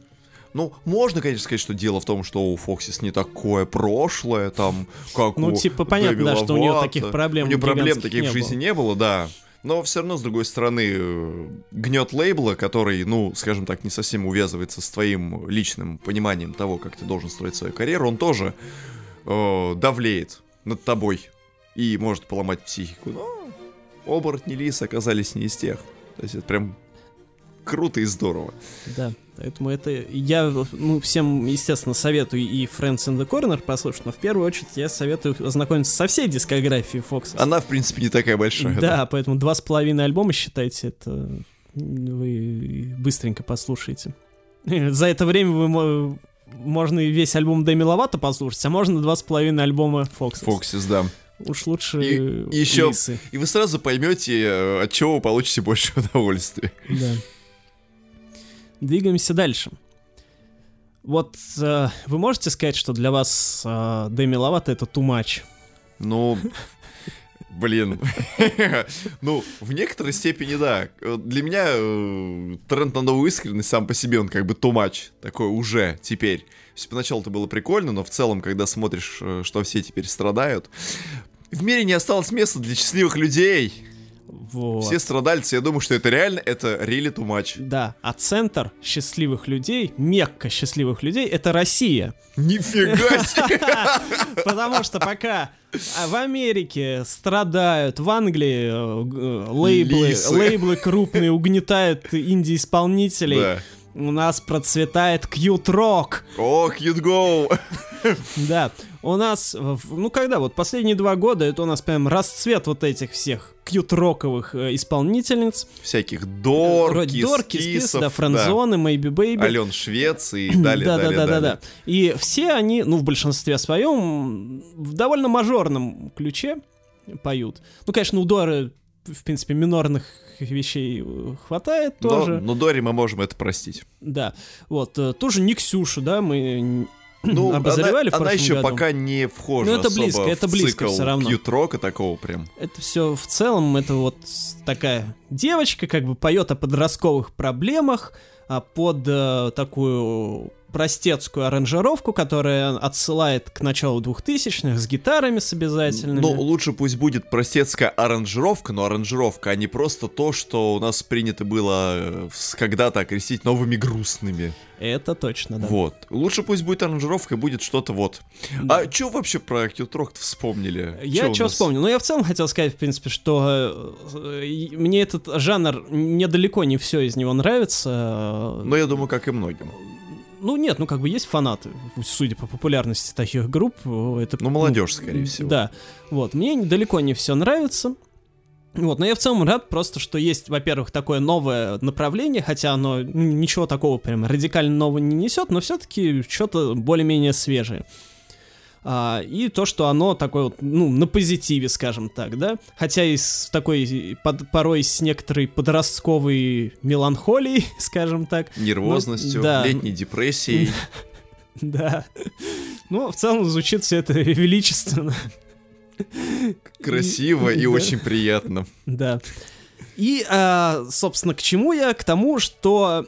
Ну, можно, конечно, сказать, что дело в том, что у Фоксис не такое прошлое, там, как Ну, у типа, понятно, да, что у Ловато. таких проблем У нее проблем таких не в жизни было. не было, да. Но все равно, с другой стороны, гнет лейбла, который, ну, скажем так, не совсем увязывается с твоим личным пониманием того, как ты должен строить свою карьеру, он тоже э, давлеет над тобой и может поломать психику. Но оборотни лис оказались не из тех. То есть это прям круто и здорово. Да, поэтому это... Я, ну, всем, естественно, советую и Friends in the Corner послушать, но в первую очередь я советую ознакомиться со всей дискографией Фокса. Она, в принципе, не такая большая. Да, поэтому два с половиной альбома, считайте, это вы быстренько послушаете. За это время вы мо- можно и весь альбом Дэми Ловато послушать, а можно два с половиной альбома Фокса. Фоксис, да. Уж лучше И- и Лисы. И вы сразу поймете, э, от чего вы получите больше удовольствия. Да. Двигаемся дальше. Вот э, вы можете сказать, что для вас э, Дэми Ловато это too much? Ну, блин. Ну, в некоторой степени, да. Для меня э, тренд на новую искренность сам по себе, он как бы too much. Такой уже теперь. Поначалу это было прикольно, но в целом, когда смотришь, э, что все теперь страдают, в мире не осталось места для счастливых людей. Вот. Все страдальцы, я думаю, что это реально, это really too much. Да, а центр счастливых людей, Мекка счастливых людей, это Россия. Нифига себе! Потому что пока а, в Америке страдают, в Англии э, э, лейблы, лейблы крупные угнетают инди-исполнителей, Да. у нас процветает cute рок. О, cute go! Да, у нас, ну когда вот последние два года, это у нас прям расцвет вот этих всех cute -роковых э, исполнительниц. Всяких Дорки, Дорки, Скис, Скисов, да, Френдзоны, Мэйби Бэйби. Ален Швец и далее, да, далее, да, да, да, далее. да. И все они, ну, в большинстве своем, в довольно мажорном ключе поют. Ну, конечно, у Доры, в принципе, минорных вещей э, хватает Но, тоже. но Дори мы можем это простить. Да. Вот, э, тоже не Ксюшу, да, мы Ну, обозревали в она, она прошлом еще году. пока не вхожа Ну, это близко, в это близко всё равно. кьют-рока такого прям. Это все в целом, это вот такая девочка, как бы поет о подростковых проблемах, а под э, такую простецкую аранжировку, которая отсылает к началу 2000-х с гитарами с обязательными. Ну, лучше пусть будет простецкая аранжировка, но аранжировка, а не просто то, что у нас принято было э, когда-то окрестить новыми грустными. Это точно, да. Вот. Лучше пусть будет аранжировка и будет что-то вот. Да. А что вообще про кьют-рок вспомнили? Я что нас? вспомнил? Ну, я в целом хотел сказать, в принципе, что э, мне этот жанр, мне далеко не все из него нравится. э, Но я думаю, как и многим. Ну, нет, ну, как бы есть фанаты, судя по популярности таких групп. э, Это, Ну, молодежь, скорее всего. Да, вот, мне далеко не все нравится. Вот, но я в целом рад просто, что есть, во-первых, такое новое направление, хотя оно ну, ничего такого прям радикально нового не несет, но все-таки что-то более-менее свежее. А, и то, что оно такое вот, ну, на позитиве, скажем так, да, хотя и с такой, под- порой с некоторой подростковой меланхолией, скажем так, Нервозностью, Ну, да. летней депрессией. да. Ну, в целом звучит все это величественно. Красиво и Да. очень приятно. Да. И, а, собственно, к чему я? К тому, что...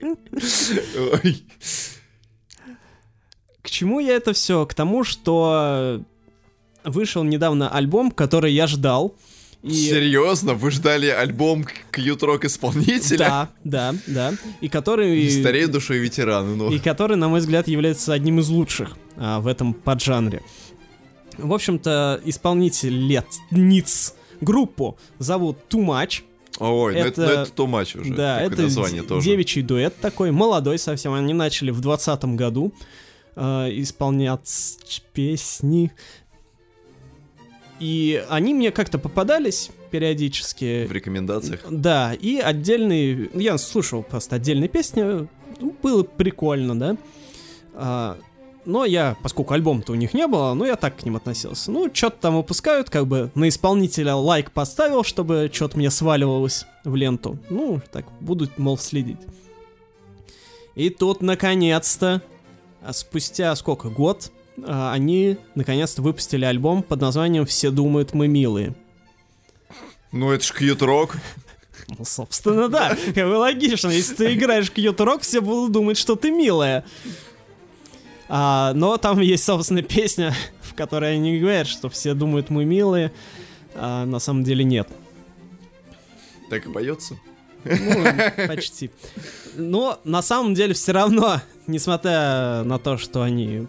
Ой. К чему я это все? К тому, что вышел недавно альбом, который я ждал. И... Серьезно? Вы ждали альбом Кьют-рок исполнителя? Да, да, да. И который... Не душой ветераны, ну. И который, на мой взгляд, является одним из лучших а, в этом поджанре. В общем-то, исполнитель лет Ниц группу зовут Too Much. Ой, это, ну это, ну это much уже. Да, это название тоже. девичий дуэт такой, молодой совсем. Они начали в двадцатом году э, исполнять песни. И они мне как-то попадались периодически. В рекомендациях? Да, и отдельные... Я слушал просто отдельные песни, ну, было прикольно, да. А, но я, поскольку альбом-то у них не было, ну я так к ним относился. Ну, что-то там выпускают, как бы на исполнителя лайк поставил, чтобы что-то мне сваливалось в ленту. Ну, так, буду, мол, следить. И тут, наконец-то, а спустя сколько, год, а, они, наконец-то, выпустили альбом под названием «Все думают, мы милые». Ну, это ж кьют-рок. Ну, собственно, да. Как бы логично. Если ты играешь кьют-рок, все будут думать, что ты милая. А, но там есть, собственно, песня, в которой они говорят, что все думают, мы милые, а на самом деле нет. Так и поется? Ну, почти. Но на самом деле все равно, несмотря на то, что они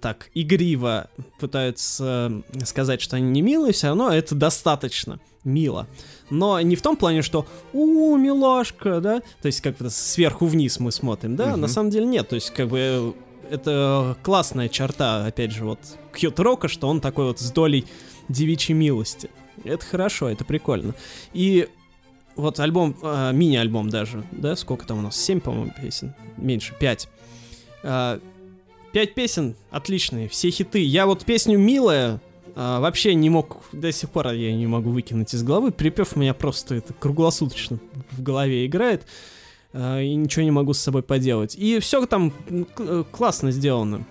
так игриво пытаются сказать, что они не милые, все равно это достаточно мило. Но не в том плане, что у милашка, да, то есть как бы сверху вниз мы смотрим, да, угу. на самом деле нет, то есть как бы это классная черта, опять же, вот Кьют Рока, что он такой вот с долей девичьей милости. Это хорошо, это прикольно. И вот альбом, э, мини-альбом даже, да, сколько там у нас? Семь, по-моему, песен. Меньше, пять. Э, пять песен отличные, все хиты. Я вот песню «Милая» э, вообще не мог, до сих пор я не могу выкинуть из головы. Припев у меня просто это круглосуточно в голове играет. И ничего не могу с собой поделать. И все там э, классно сделано.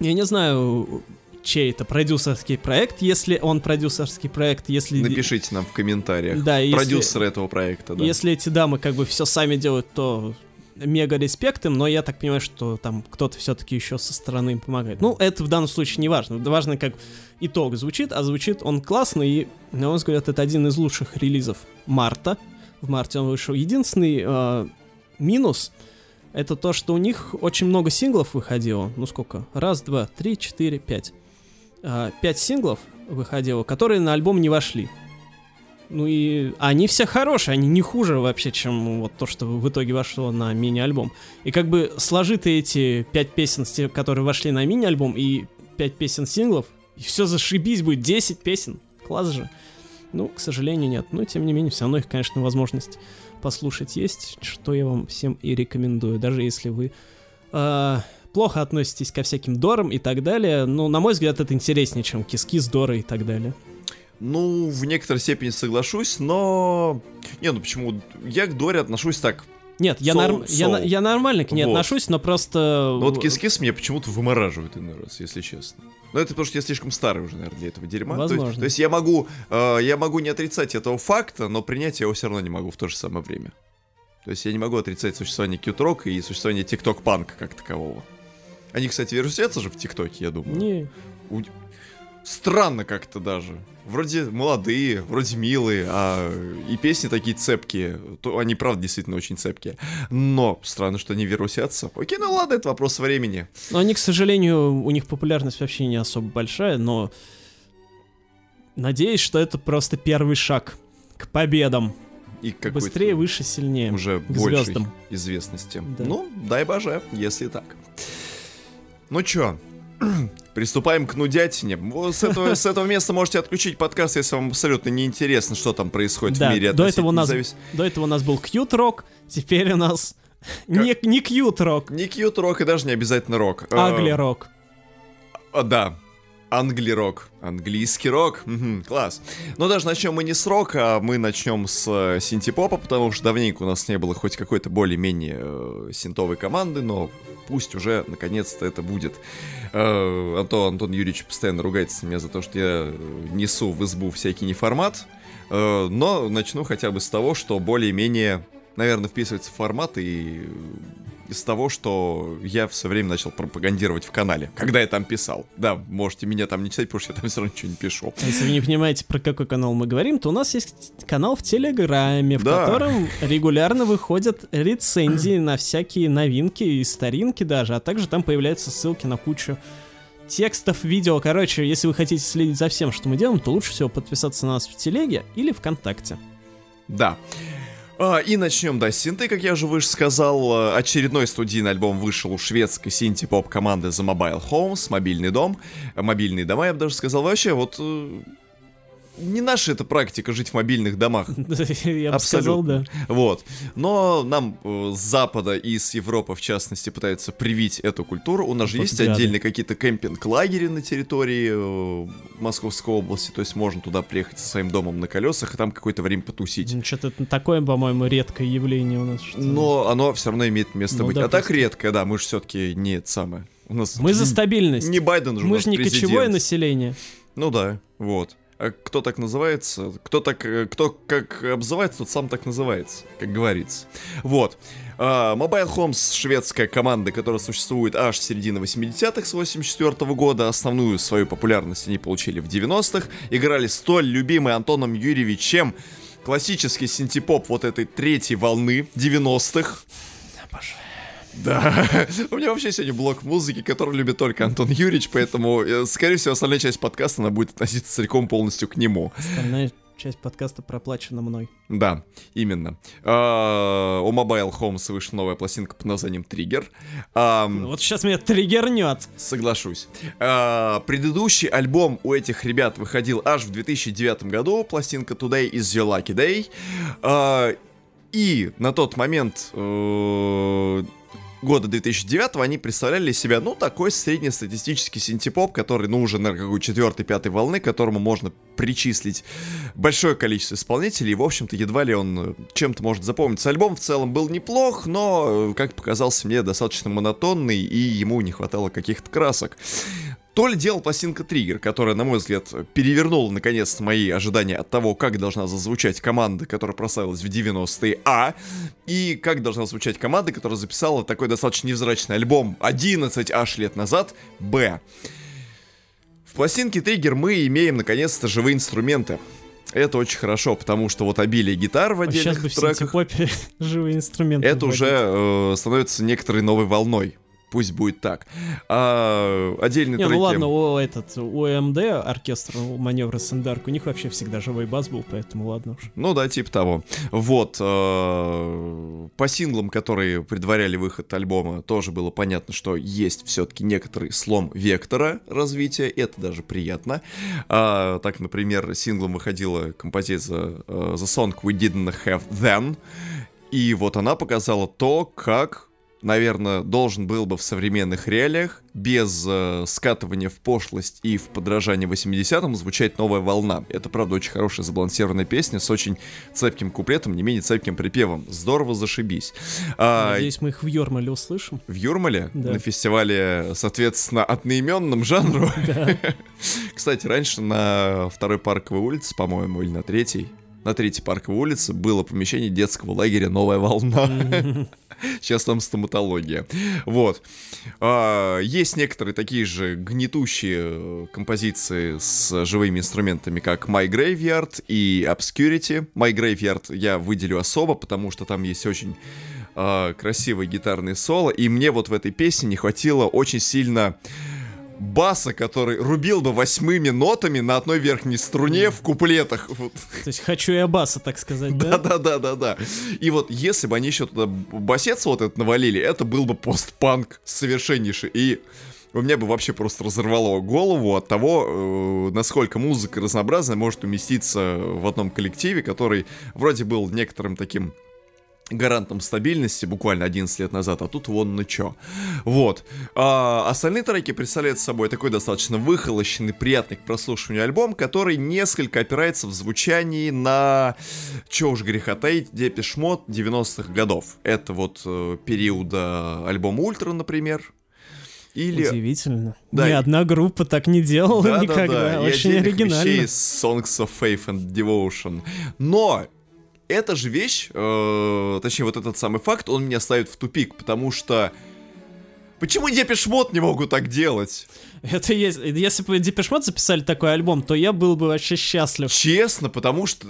Я не знаю, чей это продюсерский проект, если он продюсерский проект, если... Напишите нам в комментариях. Да, Продюсер если... этого проекта, да. Если эти дамы как бы все сами делают, то мега респект им, но я так понимаю, что там кто-то все-таки еще со стороны им помогает. Ну, это в данном случае не важно. Важно, как итог звучит, а звучит он классно, и, на мой взгляд, это один из лучших релизов марта. В марте он вышел. Единственный э, минус это то, что у них очень много синглов выходило. Ну сколько? Раз, два, три, четыре, пять. А, пять синглов выходило, которые на альбом не вошли. Ну и они все хорошие, они не хуже вообще, чем вот то, что в итоге вошло на мини-альбом. И как бы сложи ты эти пять песен, которые вошли на мини-альбом, и пять песен синглов, и все зашибись, будет 10 песен. Класс же. Ну, к сожалению, нет. Но, тем не менее, все равно их, конечно, возможность послушать есть, что я вам всем и рекомендую, даже если вы э, плохо относитесь ко всяким дорам и так далее. Ну, на мой взгляд, это интереснее, чем киски с дорой и так далее. Ну, в некоторой степени соглашусь, но... Не, ну почему? Я к Доре отношусь так, нет, я, норм... я, я нормально к ней вот. отношусь, но просто... Но вот кис-кис меня почему-то вымораживает иной раз, если честно. Но это потому, что я слишком старый уже, наверное, для этого дерьма. Возможно. То есть, то есть я могу, э, я могу не отрицать этого факта, но принять его все равно не могу в то же самое время. То есть я не могу отрицать существование кьют-рок и существование тикток-панка как такового. Они, кстати, вирусятся же в ТикТоке, я думаю. Не. У... Странно как-то даже вроде молодые, вроде милые, а и песни такие цепкие. То они, правда, действительно очень цепкие. Но странно, что они вирусятся. Окей, ну ладно, это вопрос времени. Но они, к сожалению, у них популярность вообще не особо большая, но надеюсь, что это просто первый шаг к победам. И Быстрее, выше, сильнее. Уже к большей звездам. известности. Да. Ну, дай боже, если так. Ну чё, Приступаем к нудятине. С этого, с этого места можете отключить подкаст, если вам абсолютно не интересно, что там происходит да, в мире. До этого, у нас, до этого у нас был кьют-рок, теперь у нас как? не, не кьют-рок. Не кьют-рок и даже не обязательно рок. Агли-рок. А, да, Англирок. Английский рок. Угу, класс. Но даже начнем мы не с рока, а мы начнем с э, синтепопа, потому что давненько у нас не было хоть какой-то более-менее э, синтовой команды, но пусть уже наконец-то это будет. Э, Антон, Антон Юрьевич постоянно ругается на меня за то, что я несу в избу всякий неформат. Э, но начну хотя бы с того, что более-менее, наверное, вписывается в формат и из того, что я все время начал пропагандировать в канале, когда я там писал. Да, можете меня там не читать, потому что я там все равно ничего не пишу. А если вы не понимаете, про какой канал мы говорим, то у нас есть канал в Телеграме, в Да. котором регулярно выходят рецензии на всякие новинки и старинки даже, а также там появляются ссылки на кучу текстов, видео. Короче, если вы хотите следить за всем, что мы делаем, то лучше всего подписаться на нас в Телеге или ВКонтакте. Да. А, и начнем, да, с синты, как я уже выше сказал. А, Очередной студийный альбом вышел у шведской синти-поп команды The Mobile Homes, мобильный дом. Мобильные дома, я бы даже сказал. Вообще, вот э, не наша эта практика жить в мобильных домах. Я бы сказал, да. Вот. Но нам э, с Запада и с Европы, в частности, пытаются привить эту культуру. У нас же есть отдельные какие-то кемпинг-лагеря на территории э, Московской области. То есть можно туда приехать со своим домом на колесах и там какое-то время потусить. Что-то такое, по-моему, редкое явление у нас. Но оно все равно имеет место Ну, быть. А так допустим. редко, да, мы же все-таки не это самое. У нас Мы за стабильность. Не Байден же Мы же не президент. кочевое население. Ну да, вот. А кто так называется? Кто так, э, кто как обзывается, тот сам так называется, как говорится. Вот. А, Mobile Homes шведская команда, которая существует аж с середины 80-х, с 84 года. Основную свою популярность они получили в 90-х. Играли столь любимый Антоном Юрьевичем классический синтепоп вот этой третьей волны 90-х. Да, у меня вообще сегодня блок музыки, который любит только Антон Юрьевич, поэтому, э, скорее всего, остальная часть подкаста, она будет относиться целиком полностью к нему. Остальная часть подкаста проплачена мной. Да, именно. А, У Mobile Homes вышла новая пластинка под названием «Триггер». Ам, Вот сейчас меня триггернет. Соглашусь. А, предыдущий альбом у этих ребят выходил аж в 2009 году, пластинка Today is your lucky day. А, и на тот момент э, года 2009 они представляли себя, ну, такой среднестатистический синтепоп, который, ну, уже, наверное, какой четвертой, пятой волны, которому можно причислить большое количество исполнителей, и, в общем-то, едва ли он э, чем-то может запомниться. Альбом в целом был неплох, но, э, как показался мне, достаточно монотонный, и ему не хватало каких-то красок. То ли дело пластинка Триггер, которая, на мой взгляд, перевернула наконец-то мои ожидания от того, как должна зазвучать команда, которая прославилась в 90-е, а, и как должна звучать команда, которая записала такой достаточно невзрачный альбом 11 аж лет назад, б. В пластинке Триггер мы имеем наконец-то живые инструменты. Это очень хорошо, потому что вот обилие гитар в Сейчас отдельных бы в треках, живые инструменты. это вводить. уже э, становится некоторой новой волной. Пусть будет так. А, отдельные Не, треки... ну ладно, у этот, у МД, оркестр у маневра Сендарк, у них вообще всегда живой бас был, поэтому ладно уж. Ну да, типа того. Вот. э, По синглам, которые предваряли выход альбома, тоже было понятно, что есть все-таки некоторый слом вектора развития. Это даже приятно. А, Так, например, синглом выходила композиция э, The Song We Didn't Have Then. И вот она показала то, как наверное, должен был бы в современных реалиях, без э, скатывания в пошлость и в подражание 80-м, звучать новая волна. Это, правда, очень хорошая забалансированная песня с очень цепким куплетом, не менее цепким припевом. Здорово зашибись. А, Надеюсь, мы их в Йормале услышим. в Юрмале Да. на фестивале, соответственно, одноименном жанру. Кстати, раньше на второй парковой улице, по-моему, или на третьей, на третьей парковой улице было помещение детского лагеря «Новая волна». Сейчас там стоматология. Вот. А, Есть некоторые такие же гнетущие э, композиции с живыми инструментами, как My Graveyard и Obscurity. My Graveyard я выделю особо, потому что там есть очень а, красивые гитарные соло, и мне вот в этой песне не хватило очень сильно баса, который рубил бы восьмыми нотами на одной верхней струне в куплетах. То есть хочу я баса, так сказать, да? Да-да-да-да-да. И вот если бы они еще туда басец вот этот навалили, это был бы постпанк совершеннейший. И у меня бы вообще просто разорвало голову от того, э, насколько музыка разнообразная может уместиться в одном коллективе, который вроде был некоторым таким гарантом стабильности буквально 11 лет назад, а тут вон ну чё. Вот. А, остальные треки представляют собой такой достаточно выхолощенный, приятный к прослушиванию альбом, который несколько опирается в звучании на, чё уж греха таить, Depeche Mode 90-х годов. Это вот э, периода альбома Ультра, например. Или... Удивительно. Да, Ни и- одна группа так не делала Да, да, никогда. да, и Очень оригинально. вещей из Songs of Faith and Devotion. Но эта же вещь, э, точнее, вот этот самый факт, он меня ставит в тупик, потому что Почему Depeche Mode не могут так делать? Это есть. Если бы Depeche Mode записали такой альбом, то я был бы вообще счастлив. Честно, потому что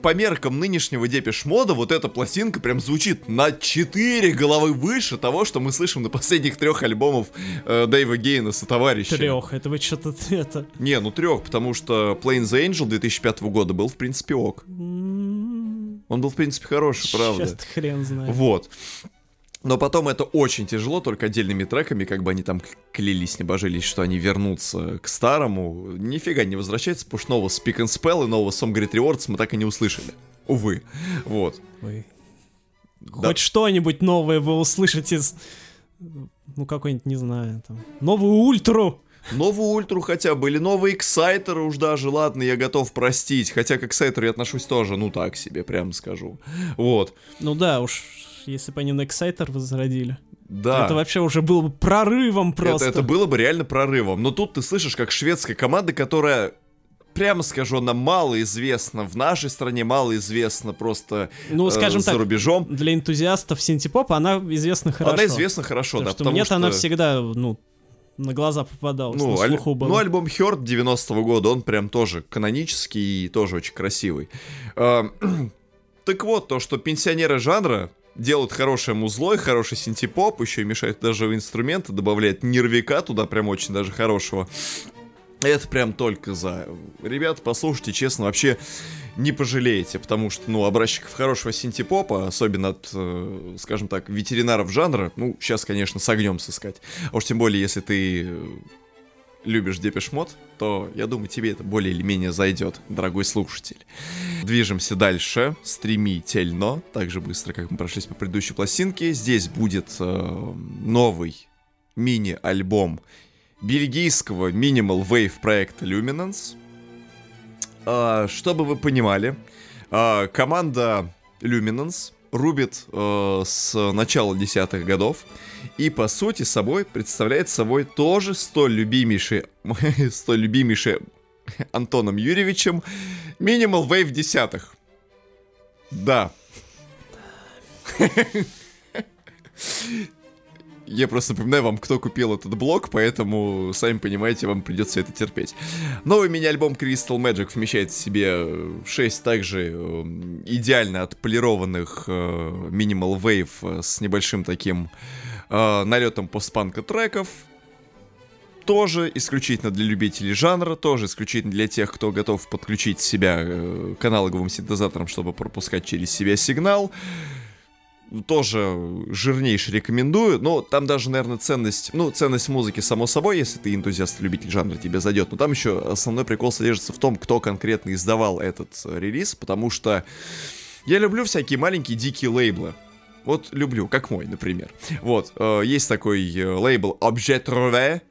по меркам нынешнего Депеш Мода вот эта пластинка прям звучит на 4 головы выше того, что мы слышим на последних трех альбомов э, Дэйва Гаана со товарищи. Трех, это вы что-то это. Не, ну трех, потому что Plain the Angel 2005 года был в принципе ок. М-м-м. Он был в принципе хороший, правда. Сейчас хрен знает. Вот. Но потом это очень тяжело, только отдельными треками, как бы они там клялись, не божились, что они вернутся к старому. Нифига не возвращается, потому что нового Speak and Spell и нового Song Great Rewards мы так и не услышали. Увы. Вот. Ой. Да. Хоть что-нибудь новое вы услышите. Ну, какой-нибудь, не знаю, там. Новую ультру! Новую ультру хотя бы, или новые эксайтеры уж даже, ладно, я готов простить. Хотя к эксайтеру я отношусь тоже, ну так себе, прям скажу. Вот. Ну да, уж если бы они на Exciter возродили. Да. Это вообще уже было бы прорывом Это, просто. это было бы реально прорывом. Но тут ты слышишь, как шведская команда, которая, прямо скажу, она мало известна в нашей стране, мало известна просто ну, э, скажем за так, рубежом. для энтузиастов синтепопа она известна хорошо. Она известна хорошо, Потому да. что потому мне-то она что, всегда, ну, на глаза попадалась, Ну, на аль- ну, альбом Хёрд 90-го года, он прям тоже канонический и тоже очень красивый. А, Так вот, то, что пенсионеры жанра делают хорошее музло и хороший синтепоп, еще и мешают даже в инструменты, добавляют нервика туда прям очень даже хорошего. Это прям только за. Ребят, послушайте, честно, вообще не пожалеете, потому что, ну, образчиков хорошего синтепопа, особенно от, э, скажем так, ветеранов жанра, ну, сейчас, конечно, с огнем сыскать. А уж тем более, если ты э, любишь Depeche Mode, то, я думаю, тебе это более или менее зайдет, дорогой слушатель. Движемся дальше, стремительно, так же быстро, как мы прошлись по предыдущей пластинке. Здесь будет э, новый мини-альбом бельгийского Minimal Wave проекта Luminance. А, чтобы вы понимали, а, команда Luminance рубит э, с начала десятых годов и по сути собой представляет собой тоже столь любимейший, столь любимейший Антоном Юрьевичем Minimal Wave десятых. Да. Я просто напоминаю вам, кто купил этот блок, поэтому, сами понимаете, вам придется это терпеть. Новый мини-альбом Crystal Magic вмещает в себе 6 также э, идеально отполированных э, Minimal Wave э, с небольшим таким э, налетом постпанка треков. Тоже исключительно для любителей жанра, тоже исключительно для тех, кто готов подключить себя э, к аналоговым синтезаторам, чтобы пропускать через себя сигнал тоже жирнейше рекомендую, но там даже, наверное, ценность, ну, ценность музыки, само собой, если ты энтузиаст, любитель жанра, тебе зайдет, но там еще основной прикол содержится в том, кто конкретно издавал этот э, релиз, потому что я люблю всякие маленькие дикие лейблы. Вот люблю, как мой, например. Вот, э, есть такой э, лейбл Objet Reve,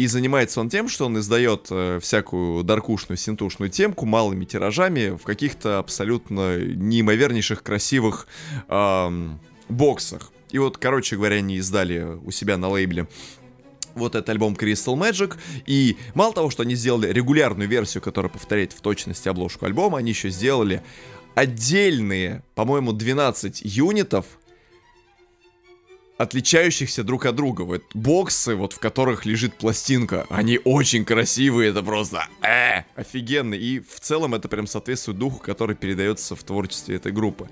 и занимается он тем, что он издает э, всякую даркушную, синтушную темку малыми тиражами в каких-то абсолютно неимовернейших красивых ам, боксах. И вот, короче говоря, они издали у себя на лейбле вот этот альбом Crystal Magic. И мало того, что они сделали регулярную версию, которая повторяет в точности обложку альбома, они еще сделали отдельные, по-моему, 12 юнитов, отличающихся друг от друга. Вот боксы, вот в которых лежит пластинка, они очень красивые, это просто э, офигенно. И в целом это прям соответствует духу, который передается в творчестве этой группы.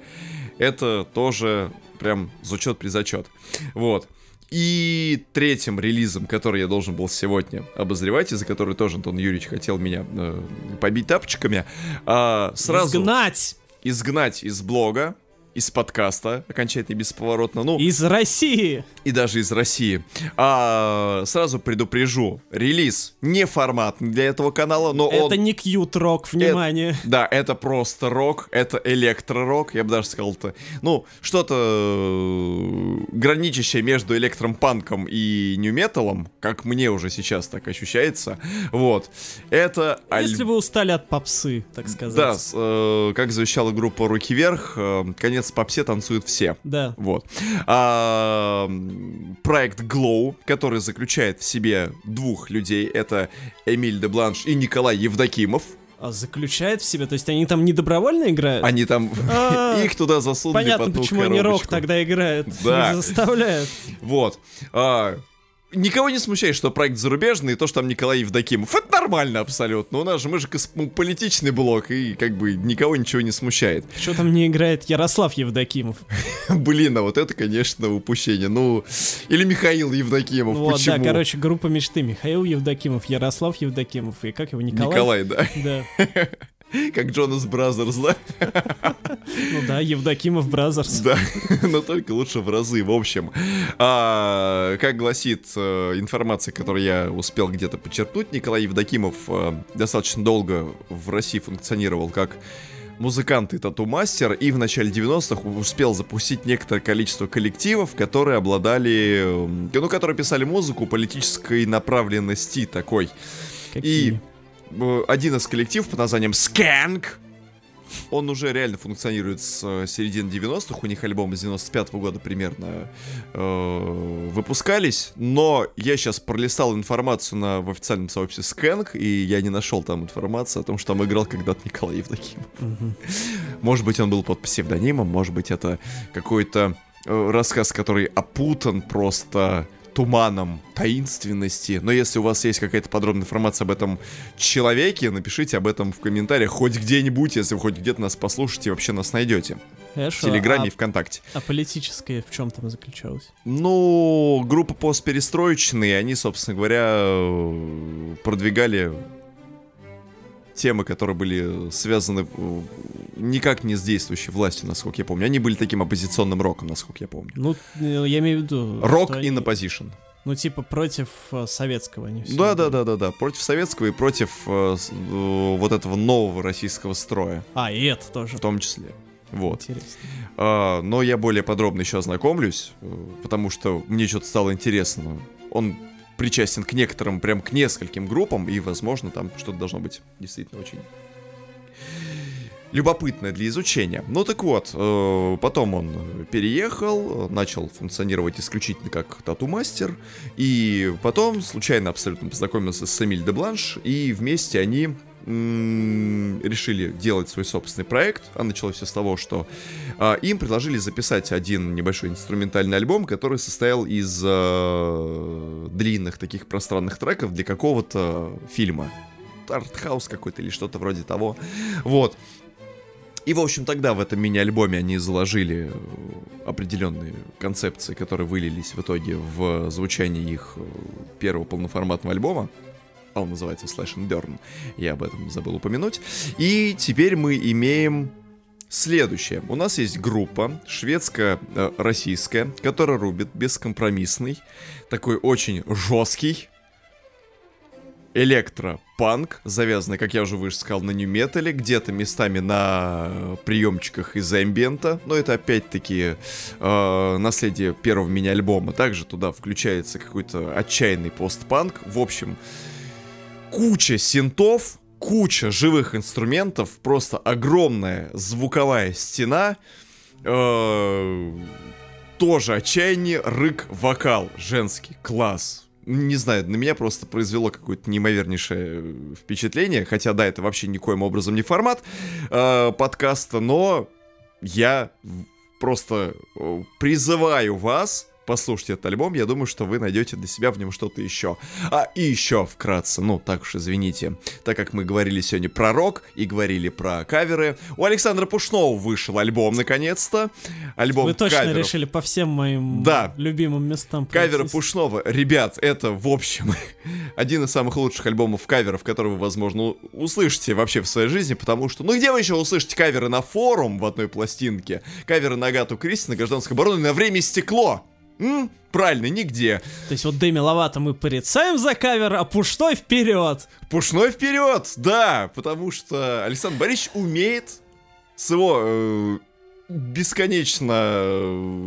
Это тоже прям зачет при зачет. Вот. И третьим релизом, который я должен был сегодня обозревать, и за который тоже Антон Юрьевич хотел меня э, побить тапочками, а, сразу Изгнать изгнать из блога, из подкаста, окончательно и бесповоротно, ну, из России. и даже из России. А, сразу предупрежу, релиз не форматный для этого канала, но он... Это не кьют рок, внимание. Да, это просто рок, это электророк, я бы даже сказал это, ну, что-то э, граничащее между электропанком и нью-металом, как мне уже сейчас так ощущается, вот. Это Если вы устали от попсы, так сказать. Да, с, э, как завещала группа «Руки вверх», э, конец попсе танцуют все. Да. Вот. А, проект Glow, который заключает в себе двух людей. Это Эмиль де Бланш и Николай Евдокимов. а, заключает в себе, то есть они там не добровольно играют? Они там А, их туда засунули Понятно, почему они рок тогда играют. Да. Не заставляют. Вот. А, Никого не смущает, что проект зарубежный, и то, что там Николай Евдокимов. Это нормально абсолютно. У нас же, мы же космополитичный блог, и как бы никого ничего не смущает. Что там не играет Ярослав Евдокимов? Блин, а вот это, конечно, упущение. Ну, или Михаил Евдокимов. Вот, Почему? да, короче, группа мечты. Михаил Евдокимов, Ярослав Евдокимов и как его, Николай? Николай, да. Да. Как Jonas Brothers, да? Ну да, Евдокимов Brothers. Да, но только лучше в разы. В общем, а, как гласит э, информация, которую я успел где-то почерпнуть, Николай Евдокимов э, достаточно долго в России функционировал как музыкант и тату-мастер, и в начале 90-х успел запустить некоторое количество коллективов, которые обладали, э, ну, которые писали музыку политической направленности такой. Какие? Э, один из коллективов под названием Скэнк. Он уже реально функционирует с э, середины 90-х. У них альбомы с 95-го года примерно э, выпускались. Но я сейчас пролистал информацию на, в официальном сообществе Скэнк, и я не нашел там информации о том, что там играл когда-то Николай Евдокимов. Мгм. Может быть, он был под псевдонимом, может быть, это какой-то э, рассказ, который опутан просто туманом таинственности. Но если у вас есть какая-то подробная информация об этом человеке, напишите об этом в комментариях хоть где-нибудь, если вы хоть где-то нас послушаете, вообще нас найдете. В Хорошо, Телеграме и а, ВКонтакте. а политическое в чем там заключалось? Ну, группа постперестроечные, они, собственно говоря, продвигали темы, которые были связаны э, никак не с действующей властью, насколько я помню. Они были таким оппозиционным роком, насколько я помню. Ну, э, я имею в виду... Рок in они- opposition. Ну, типа против э, советского они все. Да, да, да, да, да. Против советского и против э, э, вот этого нового российского строя, А, и это тоже. в том числе. Вот. Интересно. А, но я более подробно еще ознакомлюсь, потому что мне что-то стало интересно. Он причастен к некоторым, прям к нескольким группам, и, возможно, там что-то должно быть действительно очень любопытное для изучения. Ну так вот, э, потом он переехал, начал функционировать исключительно как тату-мастер, и потом случайно абсолютно познакомился с Эмиль де Бланш, и вместе они решили делать свой собственный проект. А началось все с того, что а, им предложили записать один небольшой инструментальный альбом, который состоял из э, длинных таких пространных треков для какого-то фильма. Артхаус какой-то или что-то вроде того. Вот. И, в общем, тогда в этом мини-альбоме они заложили определенные концепции, которые вылились в итоге в звучание их первого полноформатного альбома. А называется Slash and Burn. Я об этом забыл упомянуть. И теперь мы имеем следующее. У нас есть группа шведско-российская, которая рубит бескомпромиссный, такой очень жесткий электропанк, завязанный, как я уже выше сказал, на нью-метале, где-то местами на приемчиках из амбиента, но это опять-таки э, наследие первого мини-альбома. Также туда включается какой-то отчаянный постпанк. В общем, куча синтов, куча живых инструментов, просто огромная звуковая стена, э, тоже отчаяние, рык, вокал, женский, класс. Не знаю, на меня просто произвело какое-то неимовернейшее э, впечатление, хотя да, это вообще никоим образом не формат э, подкаста, но я просто э, призываю вас послушать этот альбом, я думаю, что вы найдете для себя в нем что-то еще. А и еще вкратце, ну так уж извините, так как мы говорили сегодня про рок и говорили про каверы, у Александра Пушного вышел альбом наконец-то. Альбом Вы точно каверов. решили по всем моим Да. любимым местам пройтись. Пушного, ребят, это, в общем, один из самых лучших альбомов каверов, которые вы, возможно, услышите вообще в своей жизни, потому что, ну где вы еще услышите каверы на форум в одной пластинке, каверы на Агату Кристи, на гражданской обороне, на время и стекло? М? Правильно, нигде. То есть вот Дэми Ловато мы порицаем за кавер, а Пушной вперед! Пушной вперед, да, потому что Александр Борисович умеет с его э, бесконечно э,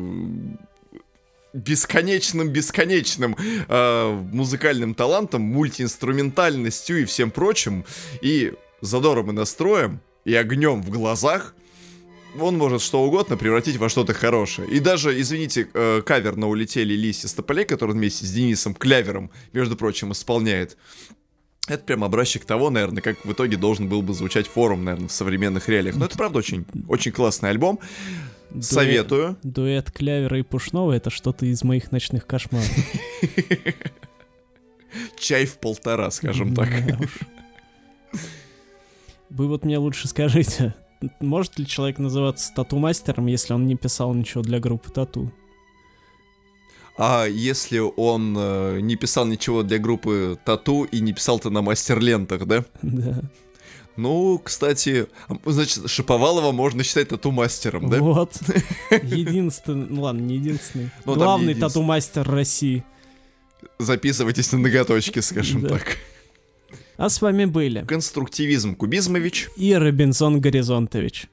бесконечным бесконечным э, музыкальным талантом, мультиинструментальностью и всем прочим, и задором и настроем, и огнем в глазах, он может что угодно превратить во что-то хорошее. И даже, извините, э, кавер на «Улетели листья с тополей», который вместе с Денисом Клявером, между прочим, исполняет, Это прям образчик того, наверное, как в итоге должен был бы звучать форум, наверное, в современных реалиях. Но это правда очень, очень классный альбом. Дуэт- Советую. Дуэт Клявера и Пушного — это что-то из моих ночных кошмаров. Чай в полтора, скажем так. Вы вот мне лучше скажите, может ли человек называться тату-мастером, если он не писал ничего для группы тату? А если он э, не писал ничего для группы Тату и не писал-то на мастер-лентах, да? Да. Ну, кстати, значит, Шиповалова можно считать тату-мастером, да? Вот. Единственный, ну ладно, не единственный. Ну, там не Главный тату-мастер России. Записывайтесь на ноготочки, скажем Да. так. А с вами были Конструктивизм Кубизмович. и Робинсон Горизонтович.